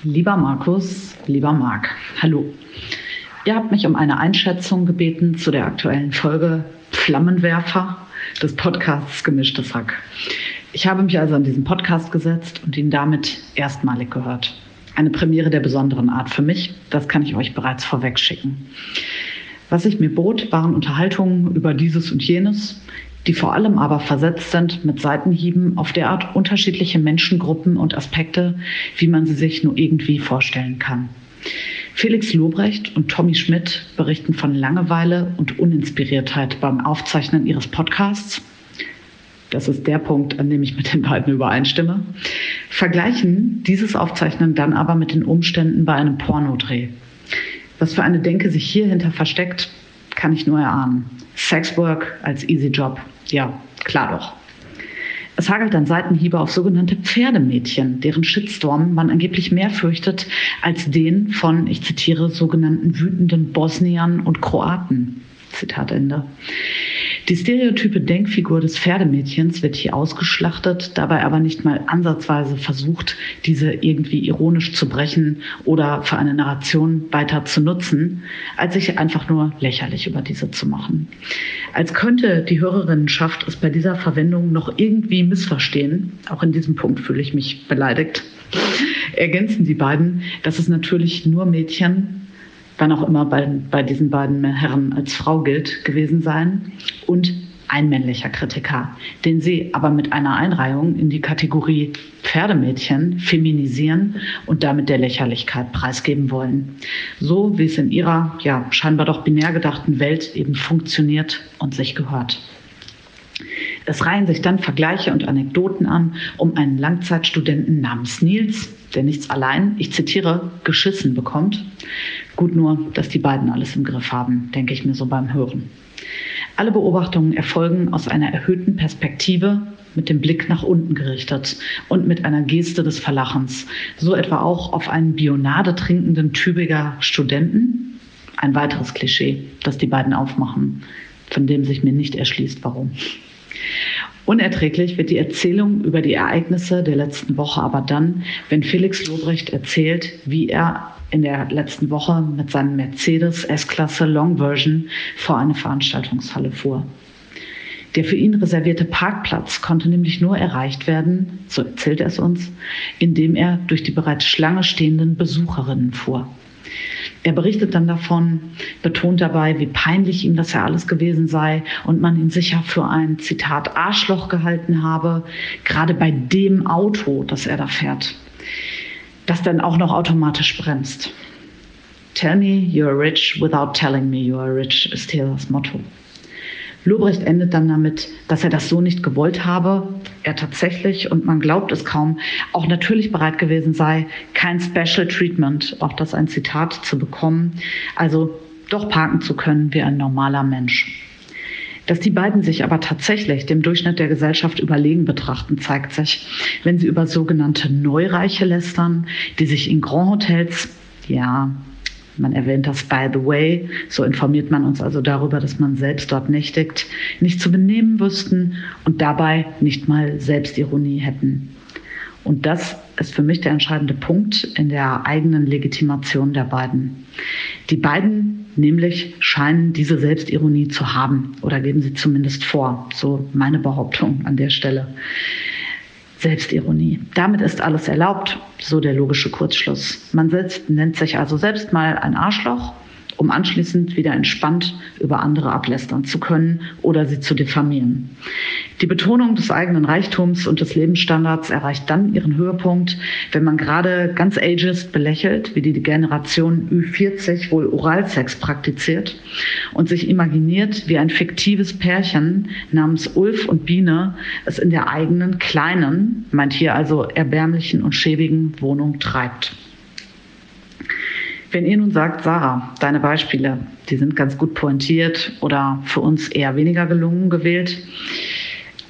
Lieber Markus, lieber Marc, hallo. Ihr habt mich um eine Einschätzung gebeten zu der aktuellen Folge Flammenwerfer des Podcasts Gemischtes Hack. Ich habe mich also an diesen Podcast gesetzt und ihn damit erstmalig gehört. Eine Premiere der besonderen Art für mich, das kann ich euch bereits vorweg schicken. Was ich mir bot, waren Unterhaltungen über dieses und jenes, die vor allem aber versetzt sind mit Seitenhieben auf derart unterschiedliche Menschengruppen und Aspekte, wie man sie sich nur irgendwie vorstellen kann. Felix Lobrecht und Tommy Schmidt berichten von Langeweile und Uninspiriertheit beim Aufzeichnen ihres Podcasts. Das ist der Punkt, an dem ich mit den beiden übereinstimme. Vergleichen dieses Aufzeichnen dann aber mit den Umständen bei einem Pornodreh. Was für eine Denke sich hierhinter versteckt, kann ich nur erahnen. Sexwork als Easy Job. Ja, klar doch. Es hagelt dann Seitenhiebe auf sogenannte Pferdemädchen, deren Shitstorm man angeblich mehr fürchtet als den von, ich zitiere, sogenannten wütenden Bosniern und Kroaten. Zitat Ende. Die stereotype Denkfigur des Pferdemädchens wird hier ausgeschlachtet, dabei aber nicht mal ansatzweise versucht, diese irgendwie ironisch zu brechen oder für eine Narration weiter zu nutzen, als sich einfach nur lächerlich über diese zu machen. Als könnte die Hörerinnenschaft es bei dieser Verwendung noch irgendwie missverstehen, auch in diesem Punkt fühle ich mich beleidigt, ergänzen die beiden, dass es natürlich nur Mädchen wann auch immer bei, bei diesen beiden Herren als Frau gilt, gewesen sein. Und ein männlicher Kritiker, den sie aber mit einer Einreihung in die Kategorie Pferdemädchen feminisieren und damit der Lächerlichkeit preisgeben wollen. So wie es in ihrer ja scheinbar doch binär gedachten Welt eben funktioniert und sich gehört. Es reihen sich dann Vergleiche und Anekdoten an, um einen Langzeitstudenten namens Nils, der nichts allein, ich zitiere, geschissen bekommt. Gut nur, dass die beiden alles im Griff haben, denke ich mir so beim Hören. Alle Beobachtungen erfolgen aus einer erhöhten Perspektive mit dem Blick nach unten gerichtet und mit einer Geste des Verlachens. So etwa auch auf einen Bionade trinkenden Tübiger Studenten. Ein weiteres Klischee, das die beiden aufmachen, von dem sich mir nicht erschließt, warum. Unerträglich wird die Erzählung über die Ereignisse der letzten Woche aber dann, wenn Felix Lobrecht erzählt, wie er in der letzten Woche mit seinem Mercedes S-Klasse Long Version vor eine Veranstaltungshalle fuhr. Der für ihn reservierte Parkplatz konnte nämlich nur erreicht werden, so erzählt er es uns, indem er durch die bereits Schlange stehenden Besucherinnen fuhr. Er berichtet dann davon, betont dabei, wie peinlich ihm das ja alles gewesen sei und man ihn sicher für ein Zitat Arschloch gehalten habe, gerade bei dem Auto, das er da fährt, das dann auch noch automatisch bremst. Tell me you're rich without telling me you're rich ist hier Motto. Lobrecht endet dann damit, dass er das so nicht gewollt habe, er tatsächlich, und man glaubt es kaum, auch natürlich bereit gewesen sei, kein Special Treatment, auch das ein Zitat, zu bekommen, also doch parken zu können wie ein normaler Mensch. Dass die beiden sich aber tatsächlich dem Durchschnitt der Gesellschaft überlegen betrachten, zeigt sich, wenn sie über sogenannte Neureiche lästern, die sich in Grand Hotels, ja, man erwähnt das by the way, so informiert man uns also darüber, dass man selbst dort nächtigt, nicht zu benehmen wüssten und dabei nicht mal Selbstironie hätten. Und das ist für mich der entscheidende Punkt in der eigenen Legitimation der beiden. Die beiden nämlich scheinen diese Selbstironie zu haben oder geben sie zumindest vor. So meine Behauptung an der Stelle. Selbstironie. Damit ist alles erlaubt, so der logische Kurzschluss. Man selbst nennt sich also selbst mal ein Arschloch um anschließend wieder entspannt über andere ablästern zu können oder sie zu diffamieren. Die Betonung des eigenen Reichtums und des Lebensstandards erreicht dann ihren Höhepunkt, wenn man gerade ganz ageist belächelt, wie die Generation Ü40 wohl Oralsex praktiziert und sich imaginiert, wie ein fiktives Pärchen namens Ulf und Biene es in der eigenen kleinen, meint hier also erbärmlichen und schäbigen Wohnung treibt. Wenn ihr nun sagt, Sarah, deine Beispiele, die sind ganz gut pointiert oder für uns eher weniger gelungen gewählt,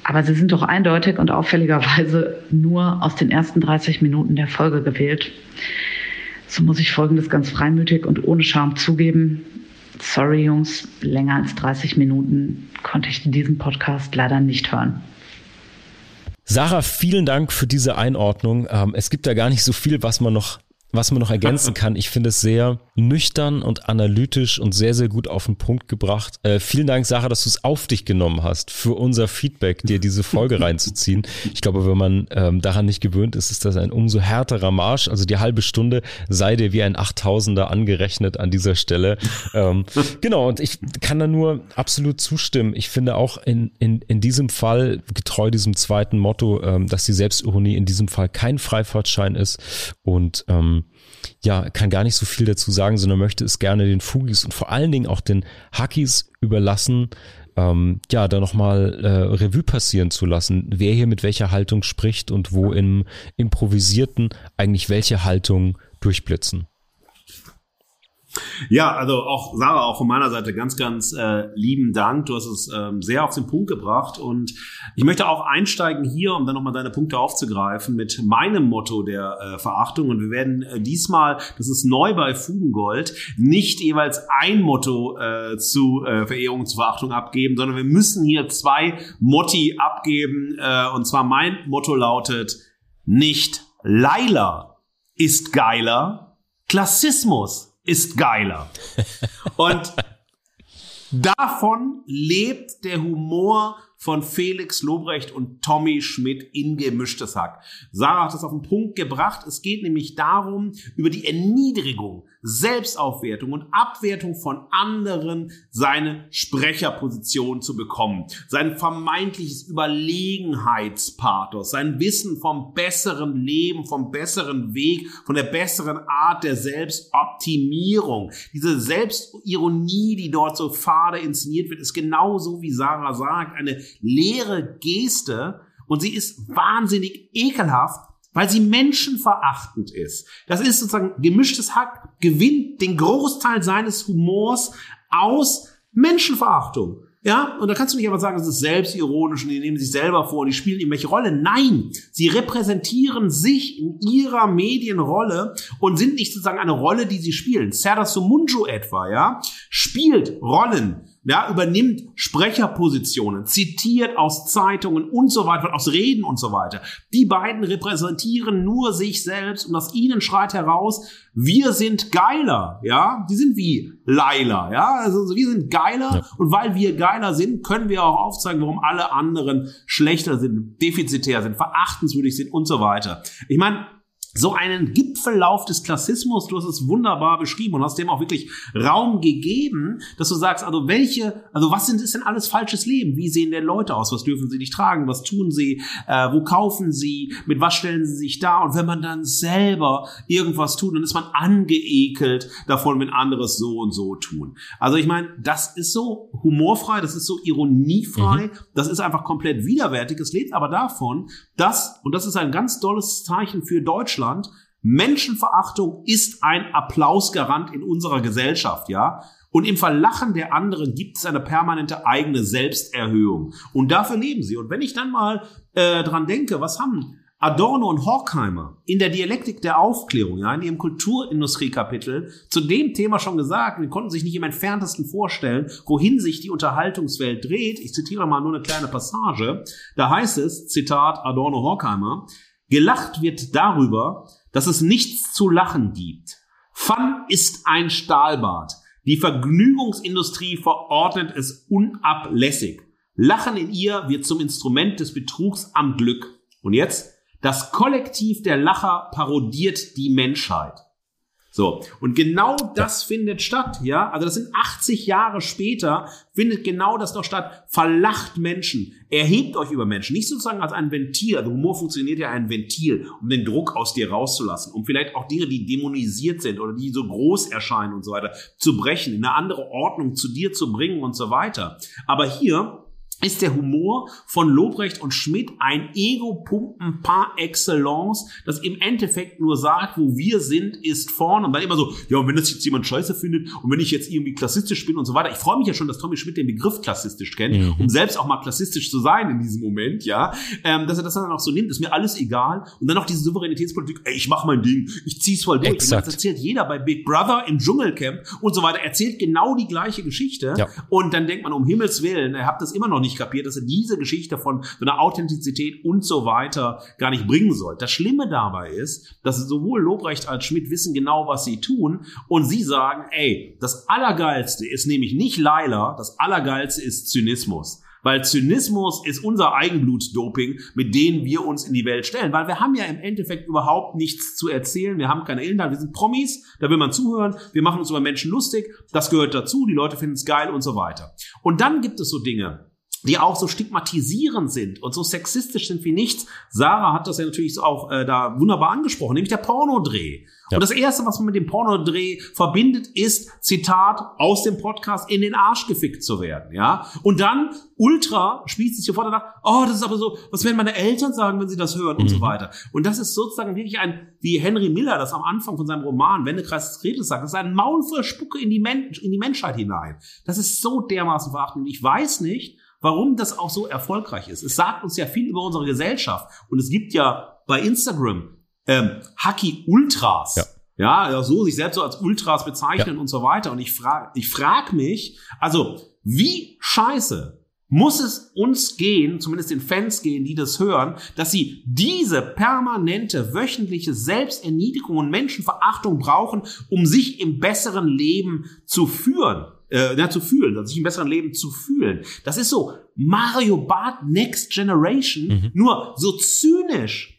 aber sie sind doch eindeutig und auffälligerweise nur aus den ersten 30 Minuten der Folge gewählt. So muss ich Folgendes ganz freimütig und ohne Scham zugeben. Sorry, Jungs, länger als 30 Minuten konnte ich diesen Podcast leider nicht hören. Sarah, vielen Dank für diese Einordnung. Ähm, es gibt da gar nicht so viel, was man noch was man noch ergänzen kann, ich finde es sehr nüchtern und analytisch und sehr, sehr gut auf den Punkt gebracht. Äh, vielen Dank, Sarah, dass du es auf dich genommen hast, für unser Feedback, dir diese Folge reinzuziehen. Ich glaube, wenn man ähm, daran nicht gewöhnt ist, ist das ein umso härterer Marsch. Also die halbe Stunde sei dir wie ein Achttausender angerechnet an dieser Stelle. Ähm, genau, und ich kann da nur absolut zustimmen. Ich finde auch in, in, in diesem Fall, getreu diesem zweiten Motto, ähm, dass die Selbstironie in diesem Fall kein Freifahrtschein ist und ähm, ja, kann gar nicht so viel dazu sagen sondern möchte es gerne den Fugis und vor allen Dingen auch den Hackies überlassen, ähm, ja, da nochmal äh, Revue passieren zu lassen, wer hier mit welcher Haltung spricht und wo im Improvisierten eigentlich welche Haltung durchblitzen. Ja, also auch Sarah, auch von meiner Seite ganz, ganz äh, lieben Dank. Du hast es ähm, sehr auf den Punkt gebracht und ich möchte auch einsteigen hier, um dann nochmal deine Punkte aufzugreifen, mit meinem Motto der äh, Verachtung. Und wir werden äh, diesmal, das ist neu bei Fugengold, nicht jeweils ein Motto äh, zu äh, Verehrung, zu Verachtung abgeben, sondern wir müssen hier zwei Motti abgeben. Äh, und zwar mein Motto lautet nicht Laila ist geiler, Klassismus ist geiler. Und davon lebt der Humor von Felix Lobrecht und Tommy Schmidt in gemischtes Hack. Sarah hat das auf den Punkt gebracht. Es geht nämlich darum, über die Erniedrigung, Selbstaufwertung und Abwertung von anderen seine Sprecherposition zu bekommen. Sein vermeintliches Überlegenheitspathos, sein Wissen vom besseren Leben, vom besseren Weg, von der besseren Art der Selbstoptimierung. Diese Selbstironie, die dort so fade inszeniert wird, ist genauso, wie Sarah sagt, eine leere Geste und sie ist wahnsinnig ekelhaft, weil sie menschenverachtend ist. Das ist sozusagen gemischtes Hack, gewinnt den Großteil seines Humors aus Menschenverachtung. Ja, und da kannst du nicht aber sagen, das ist selbstironisch und die nehmen sich selber vor, die spielen irgendwelche Rolle. Nein, sie repräsentieren sich in ihrer Medienrolle und sind nicht sozusagen eine Rolle, die sie spielen. Serdar Sumunju etwa, ja, spielt Rollen ja, übernimmt Sprecherpositionen, zitiert aus Zeitungen und so weiter, aus Reden und so weiter. Die beiden repräsentieren nur sich selbst und aus ihnen schreit heraus, wir sind geiler, ja, die sind wie Laila, ja, also wir sind geiler ja. und weil wir geiler sind, können wir auch aufzeigen, warum alle anderen schlechter sind, defizitär sind, verachtenswürdig sind und so weiter. Ich meine, so einen Gipfellauf des Klassismus, du hast es wunderbar beschrieben und hast dem auch wirklich Raum gegeben, dass du sagst, also welche, also was sind, ist denn alles falsches Leben? Wie sehen denn Leute aus? Was dürfen sie nicht tragen? Was tun sie? Äh, wo kaufen sie? Mit was stellen sie sich da? Und wenn man dann selber irgendwas tut, dann ist man angeekelt davon, wenn anderes so und so tun. Also ich meine, das ist so humorfrei, das ist so ironiefrei, mhm. das ist einfach komplett widerwärtig. Es lebt aber davon, dass, und das ist ein ganz tolles Zeichen für Deutschland, Deutschland. Menschenverachtung ist ein Applausgarant in unserer Gesellschaft, ja. Und im Verlachen der anderen gibt es eine permanente eigene Selbsterhöhung. Und dafür leben sie. Und wenn ich dann mal äh, dran denke, was haben Adorno und Horkheimer in der Dialektik der Aufklärung, ja, in ihrem Kulturindustriekapitel zu dem Thema schon gesagt, wir konnten sich nicht im entferntesten vorstellen, wohin sich die Unterhaltungswelt dreht. Ich zitiere mal nur eine kleine Passage. Da heißt es, Zitat Adorno Horkheimer, Gelacht wird darüber, dass es nichts zu lachen gibt. Fun ist ein Stahlbad. Die Vergnügungsindustrie verordnet es unablässig. Lachen in ihr wird zum Instrument des Betrugs am Glück. Und jetzt? Das Kollektiv der Lacher parodiert die Menschheit. So. Und genau das findet statt, ja. Also das sind 80 Jahre später, findet genau das noch statt. Verlacht Menschen. Erhebt euch über Menschen. Nicht sozusagen als ein Ventil. Also Humor funktioniert ja ein Ventil, um den Druck aus dir rauszulassen. Um vielleicht auch Dinge, die dämonisiert sind oder die so groß erscheinen und so weiter, zu brechen, in eine andere Ordnung zu dir zu bringen und so weiter. Aber hier ist der Humor von Lobrecht und Schmidt ein Ego-Pumpen par excellence, das im Endeffekt nur sagt, wo wir sind, ist vorne. Und dann immer so, ja, und wenn das jetzt jemand scheiße findet und wenn ich jetzt irgendwie klassistisch bin und so weiter. Ich freue mich ja schon, dass Tommy Schmidt den Begriff klassistisch kennt, mhm. um selbst auch mal klassistisch zu sein in diesem Moment, ja. Ähm, dass er das dann auch so nimmt, ist mir alles egal. Und dann noch diese Souveränitätspolitik, ey, ich mach mein Ding, ich zieh's voll durch. Exakt. Das erzählt jeder bei Big Brother im Dschungelcamp und so weiter, erzählt genau die gleiche Geschichte. Ja. Und dann denkt man, um Himmels Willen, ihr habt das immer noch nicht nicht kapiert, dass er diese Geschichte von so einer Authentizität und so weiter gar nicht bringen soll. Das Schlimme dabei ist, dass sowohl Lobrecht als Schmidt wissen genau, was sie tun und sie sagen, ey, das Allergeilste ist nämlich nicht Laila, das Allergeilste ist Zynismus. Weil Zynismus ist unser Eigenblutdoping, mit dem wir uns in die Welt stellen. Weil wir haben ja im Endeffekt überhaupt nichts zu erzählen. Wir haben keine Inhalte. Wir sind Promis. Da will man zuhören. Wir machen uns über Menschen lustig. Das gehört dazu. Die Leute finden es geil und so weiter. Und dann gibt es so Dinge die auch so stigmatisierend sind und so sexistisch sind wie nichts. Sarah hat das ja natürlich auch äh, da wunderbar angesprochen, nämlich der Pornodreh. Ja. Und das erste, was man mit dem Pornodreh verbindet, ist Zitat aus dem Podcast in den Arsch gefickt zu werden, ja? Und dann ultra spießt sich sofort danach, oh, das ist aber so, was werden meine Eltern sagen, wenn sie das hören mhm. und so mhm. weiter. Und das ist sozusagen wirklich ein, wie Henry Miller das am Anfang von seinem Roman Wendekreis des Kretes sagt, das ist ein Maul voll Spucke in die, Men in die Menschheit hinein. Das ist so dermaßen verachtend. Ich weiß nicht, warum das auch so erfolgreich ist. Es sagt uns ja viel über unsere Gesellschaft. Und es gibt ja bei Instagram ähm, Hacky Ultras. Ja. Ja, so sich selbst so als Ultras bezeichnen ja. und so weiter. Und ich frage ich frag mich, also wie scheiße muss es uns gehen, zumindest den Fans gehen, die das hören, dass sie diese permanente wöchentliche Selbsterniedrigung und Menschenverachtung brauchen, um sich im besseren Leben zu führen äh, ja, zu fühlen, also sich im besseren Leben zu fühlen. Das ist so Mario Bart Next Generation, mhm. nur so zynisch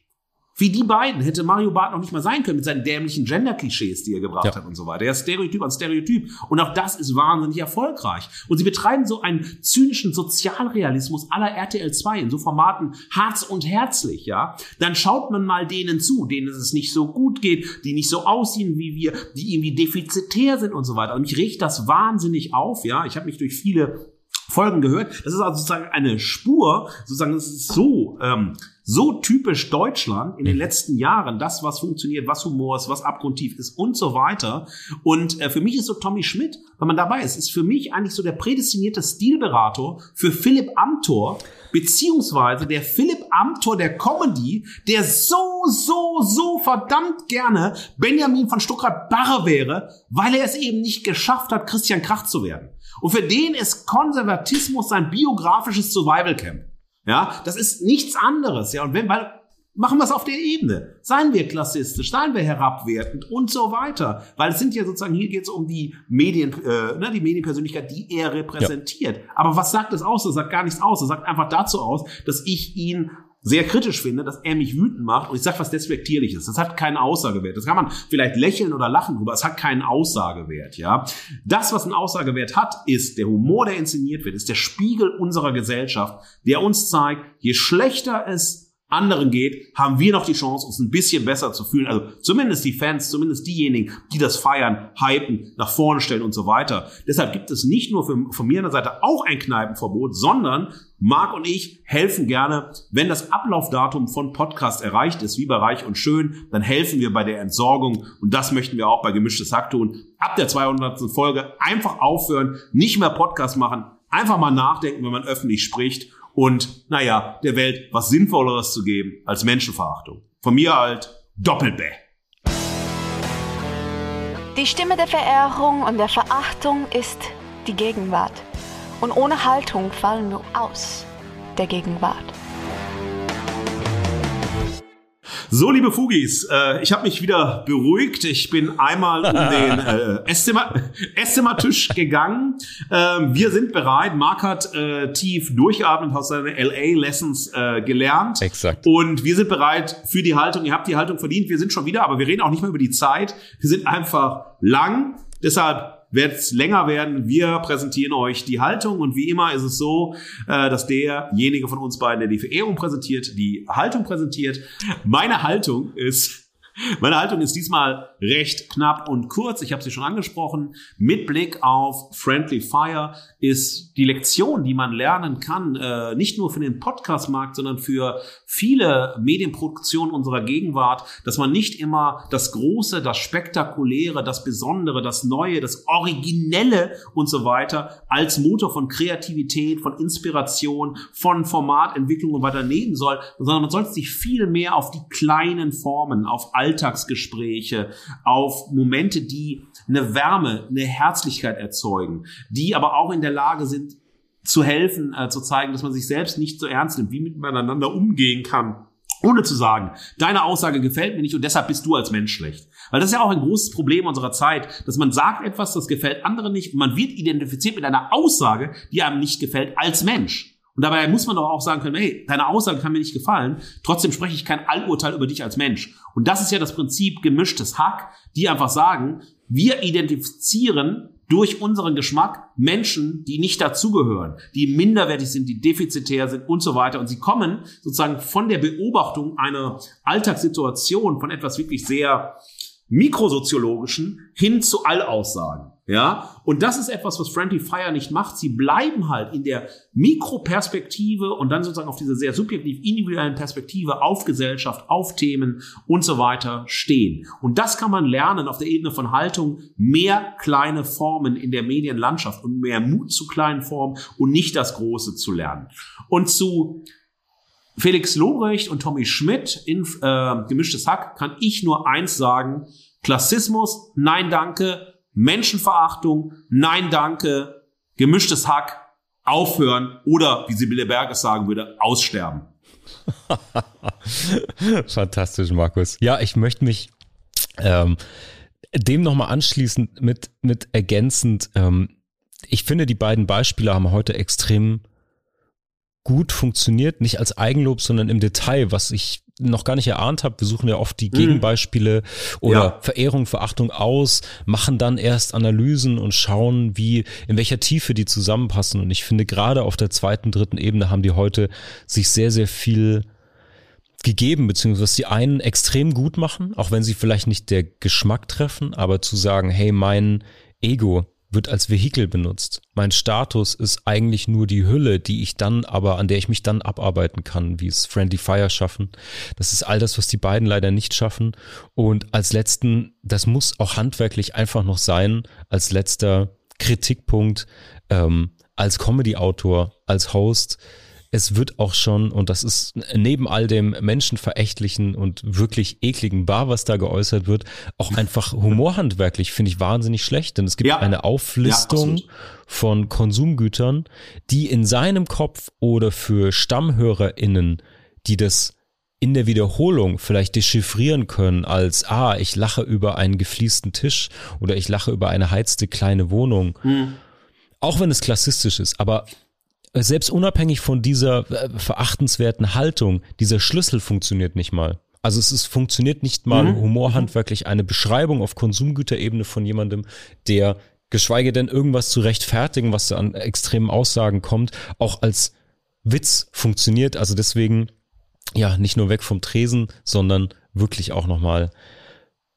wie die beiden hätte Mario Barth noch nicht mal sein können mit seinen dämlichen Gender-Klischees, die er gebracht ja. hat und so weiter. Er ist Stereotyp an Stereotyp. Und auch das ist wahnsinnig erfolgreich. Und sie betreiben so einen zynischen Sozialrealismus aller RTL 2 in so Formaten Harz und Herzlich, ja. Dann schaut man mal denen zu, denen es nicht so gut geht, die nicht so aussehen wie wir, die irgendwie defizitär sind und so weiter. Und mich regt das wahnsinnig auf, ja. Ich habe mich durch viele Folgen gehört. Das ist also sozusagen eine Spur, sozusagen, das ist so, ähm, so typisch Deutschland in den letzten Jahren, das, was funktioniert, was Humor ist, was abgrundtief ist und so weiter. Und äh, für mich ist so Tommy Schmidt, wenn man dabei ist, ist für mich eigentlich so der prädestinierte Stilberater für Philipp Amthor, beziehungsweise der Philipp Amthor der Comedy, der so, so, so verdammt gerne Benjamin von Stuttgart-Barre wäre, weil er es eben nicht geschafft hat, Christian Krach zu werden. Und für den ist Konservatismus sein biografisches Survival Camp. Ja, das ist nichts anderes. Ja, und wenn, weil, machen wir es auf der Ebene. Seien wir klassistisch, seien wir herabwertend und so weiter. Weil es sind ja sozusagen, hier geht es um die Medien, äh, ne, die Medienpersönlichkeit, die er repräsentiert. Ja. Aber was sagt das aus? Das sagt gar nichts aus. Das sagt einfach dazu aus, dass ich ihn sehr kritisch finde, dass er mich wütend macht und ich sage was Despektierliches. Das hat keinen Aussagewert. Das kann man vielleicht lächeln oder lachen drüber. Es hat keinen Aussagewert, ja. Das, was einen Aussagewert hat, ist der Humor, der inszeniert wird, ist der Spiegel unserer Gesellschaft, der uns zeigt, je schlechter es anderen geht, haben wir noch die Chance, uns ein bisschen besser zu fühlen. Also zumindest die Fans, zumindest diejenigen, die das feiern, hypen, nach vorne stellen und so weiter. Deshalb gibt es nicht nur für, von mir an der Seite auch ein Kneipenverbot, sondern Marc und ich helfen gerne, wenn das Ablaufdatum von Podcast erreicht ist, wie bei Reich und Schön, dann helfen wir bei der Entsorgung und das möchten wir auch bei Gemischtes Hack tun. Ab der 200. Folge einfach aufhören, nicht mehr Podcast machen, einfach mal nachdenken, wenn man öffentlich spricht und, naja, der Welt was Sinnvolleres zu geben als Menschenverachtung. Von mir halt Doppelbä. Die Stimme der Verehrung und der Verachtung ist die Gegenwart. Und ohne Haltung fallen wir aus der Gegenwart. So, liebe Fugis, äh, ich habe mich wieder beruhigt. Ich bin einmal um den äh, Esszimmer, Esszimmertisch gegangen. Ähm, wir sind bereit. Marc hat äh, tief durchgeatmet, aus seinen LA-Lessons äh, gelernt. Exakt. Und wir sind bereit für die Haltung. Ihr habt die Haltung verdient. Wir sind schon wieder, aber wir reden auch nicht mehr über die Zeit. Wir sind einfach lang. Deshalb wird es länger werden. Wir präsentieren euch die Haltung und wie immer ist es so, äh, dass derjenige von uns beiden, der die Verehrung präsentiert, die Haltung präsentiert. Meine Haltung ist meine Haltung ist diesmal recht knapp und kurz. Ich habe sie schon angesprochen. Mit Blick auf Friendly Fire ist die Lektion, die man lernen kann, äh, nicht nur für den Podcast-Markt, sondern für viele Medienproduktionen unserer Gegenwart, dass man nicht immer das Große, das Spektakuläre, das Besondere, das Neue, das Originelle und so weiter als Motor von Kreativität, von Inspiration, von Formatentwicklung und weiter nehmen soll, sondern man sollte sich viel mehr auf die kleinen Formen, auf Alltagsgespräche, auf Momente, die eine Wärme, eine Herzlichkeit erzeugen, die aber auch in der Lage sind, zu helfen, äh, zu zeigen, dass man sich selbst nicht so ernst nimmt, wie miteinander umgehen kann, ohne zu sagen, deine Aussage gefällt mir nicht und deshalb bist du als Mensch schlecht. Weil das ist ja auch ein großes Problem unserer Zeit, dass man sagt etwas, das gefällt anderen nicht und man wird identifiziert mit einer Aussage, die einem nicht gefällt, als Mensch. Und dabei muss man doch auch sagen können, hey, deine Aussage kann mir nicht gefallen, trotzdem spreche ich kein Allurteil über dich als Mensch. Und das ist ja das Prinzip gemischtes Hack, die einfach sagen, wir identifizieren durch unseren Geschmack Menschen, die nicht dazugehören, die minderwertig sind, die defizitär sind und so weiter. Und sie kommen sozusagen von der Beobachtung einer Alltagssituation, von etwas wirklich sehr mikrosoziologischen hin zu Allaussagen. Ja, und das ist etwas, was Friendly Fire nicht macht. Sie bleiben halt in der Mikroperspektive und dann sozusagen auf diese sehr subjektiv individuellen Perspektive auf Gesellschaft, auf Themen und so weiter stehen. Und das kann man lernen auf der Ebene von Haltung, mehr kleine Formen in der Medienlandschaft und mehr Mut zu kleinen Formen und nicht das Große zu lernen. Und zu Felix Lobrecht und Tommy Schmidt in äh, Gemischtes Hack kann ich nur eins sagen. Klassismus, nein danke. Menschenverachtung, nein danke, gemischtes Hack, aufhören oder, wie Sibylle Berges sagen würde, aussterben. Fantastisch, Markus. Ja, ich möchte mich ähm, dem nochmal anschließen mit, mit ergänzend. Ähm, ich finde, die beiden Beispiele haben heute extrem gut funktioniert, nicht als Eigenlob, sondern im Detail, was ich noch gar nicht erahnt habe. Wir suchen ja oft die mhm. Gegenbeispiele oder ja. Verehrung, Verachtung aus, machen dann erst Analysen und schauen, wie, in welcher Tiefe die zusammenpassen. Und ich finde, gerade auf der zweiten, dritten Ebene haben die heute sich sehr, sehr viel gegeben, beziehungsweise was die einen extrem gut machen, auch wenn sie vielleicht nicht der Geschmack treffen, aber zu sagen, hey, mein Ego wird als Vehikel benutzt. Mein Status ist eigentlich nur die Hülle, die ich dann aber, an der ich mich dann abarbeiten kann, wie es Friendly Fire schaffen. Das ist all das, was die beiden leider nicht schaffen. Und als letzten, das muss auch handwerklich einfach noch sein, als letzter Kritikpunkt, ähm, als Comedy-Autor, als Host, es wird auch schon, und das ist neben all dem menschenverächtlichen und wirklich ekligen Bar, was da geäußert wird, auch einfach humorhandwerklich, finde ich wahnsinnig schlecht. Denn es gibt ja. eine Auflistung ja, von Konsumgütern, die in seinem Kopf oder für StammhörerInnen, die das in der Wiederholung vielleicht dechiffrieren können als, ah, ich lache über einen gefliesten Tisch oder ich lache über eine heizte kleine Wohnung. Mhm. Auch wenn es klassistisch ist, aber selbst unabhängig von dieser äh, verachtenswerten Haltung, dieser Schlüssel funktioniert nicht mal. Also es ist, funktioniert nicht mal mhm. humorhandwerklich eine Beschreibung auf Konsumgüterebene von jemandem, der geschweige denn irgendwas zu rechtfertigen, was da an extremen Aussagen kommt, auch als Witz funktioniert. Also deswegen, ja, nicht nur weg vom Tresen, sondern wirklich auch nochmal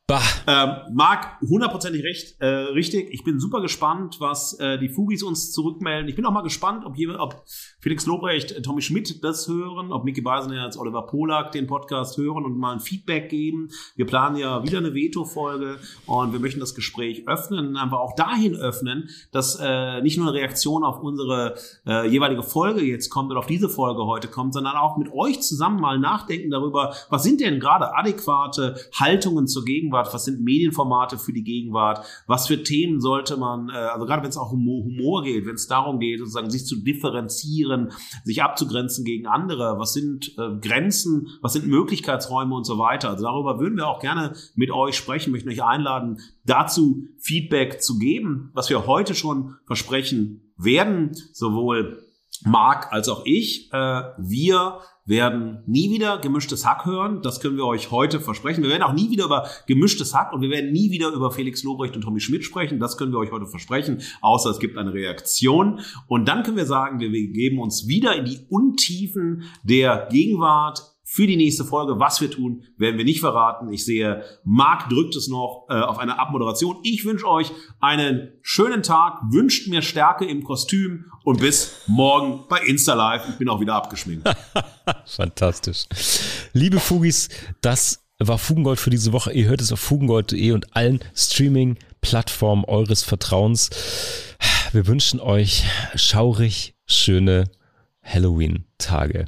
Bah. Ähm, Marc, hundertprozentig recht, äh, richtig. Ich bin super gespannt, was äh, die Fugis uns zurückmelden. Ich bin auch mal gespannt, ob, jemand, ob Felix Lobrecht, äh, Tommy Schmidt das hören, ob Micky Beisenherz, Oliver Polak den Podcast hören und mal ein Feedback geben. Wir planen ja wieder eine Veto-Folge und wir möchten das Gespräch öffnen, einfach auch dahin öffnen, dass äh, nicht nur eine Reaktion auf unsere äh, jeweilige Folge jetzt kommt oder auf diese Folge heute kommt, sondern auch mit euch zusammen mal nachdenken darüber, was sind denn gerade adäquate Haltungen zur Gegenwart Gegenwart, was sind Medienformate für die Gegenwart, was für Themen sollte man, äh, also gerade wenn es auch um Humor geht, wenn es darum geht, sozusagen sich zu differenzieren, sich abzugrenzen gegen andere, was sind äh, Grenzen, was sind Möglichkeitsräume und so weiter. Also darüber würden wir auch gerne mit euch sprechen, möchten euch einladen, dazu Feedback zu geben, was wir heute schon versprechen werden, sowohl Marc als auch ich. Äh, wir werden nie wieder gemischtes Hack hören. Das können wir euch heute versprechen. Wir werden auch nie wieder über gemischtes Hack und wir werden nie wieder über Felix Lobrecht und Tommy Schmidt sprechen. Das können wir euch heute versprechen, außer es gibt eine Reaktion. Und dann können wir sagen, wir geben uns wieder in die Untiefen der Gegenwart für die nächste Folge. Was wir tun, werden wir nicht verraten. Ich sehe, Marc drückt es noch äh, auf eine Abmoderation. Ich wünsche euch einen schönen Tag, wünscht mir Stärke im Kostüm und bis morgen bei Insta Live. Ich bin auch wieder abgeschminkt. Fantastisch. Liebe Fugis, das war Fugengold für diese Woche. Ihr hört es auf fugengold.de und allen Streaming-Plattformen eures Vertrauens. Wir wünschen euch schaurig schöne Halloween-Tage.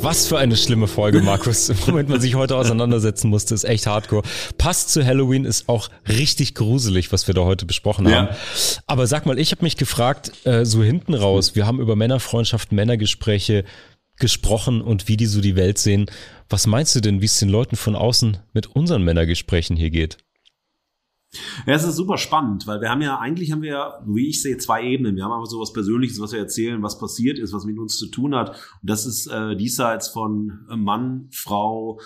Was für eine schlimme Folge, Markus. Womit man sich heute auseinandersetzen musste, ist echt hardcore. Passt zu Halloween, ist auch richtig gruselig, was wir da heute besprochen haben. Ja. Aber sag mal, ich habe mich gefragt, äh, so hinten raus, wir haben über Männerfreundschaften, Männergespräche gesprochen und wie die so die Welt sehen. Was meinst du denn, wie es den Leuten von außen mit unseren Männergesprächen hier geht? Ja, es ist super spannend, weil wir haben ja, eigentlich haben wir ja, wie ich sehe, zwei Ebenen. Wir haben einfach so was Persönliches, was wir erzählen, was passiert ist, was mit uns zu tun hat. Und das ist äh, diesseits von Mann, Frau,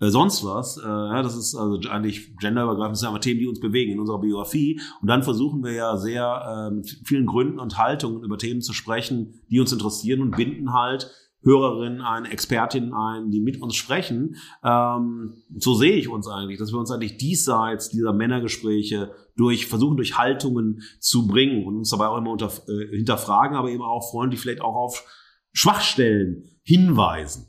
äh, sonst was. Äh, ja, das ist also eigentlich genderübergreifend, das sind einfach Themen, die uns bewegen in unserer Biografie. Und dann versuchen wir ja sehr äh, mit vielen Gründen und Haltungen über Themen zu sprechen, die uns interessieren und binden halt Hörerinnen ein, Expertinnen ein, die mit uns sprechen. Ähm, so sehe ich uns eigentlich, dass wir uns eigentlich diesseits dieser Männergespräche durch versuchen durch Haltungen zu bringen und uns dabei auch immer unter, äh, hinterfragen, aber eben auch freundlich vielleicht auch auf Schwachstellen hinweisen.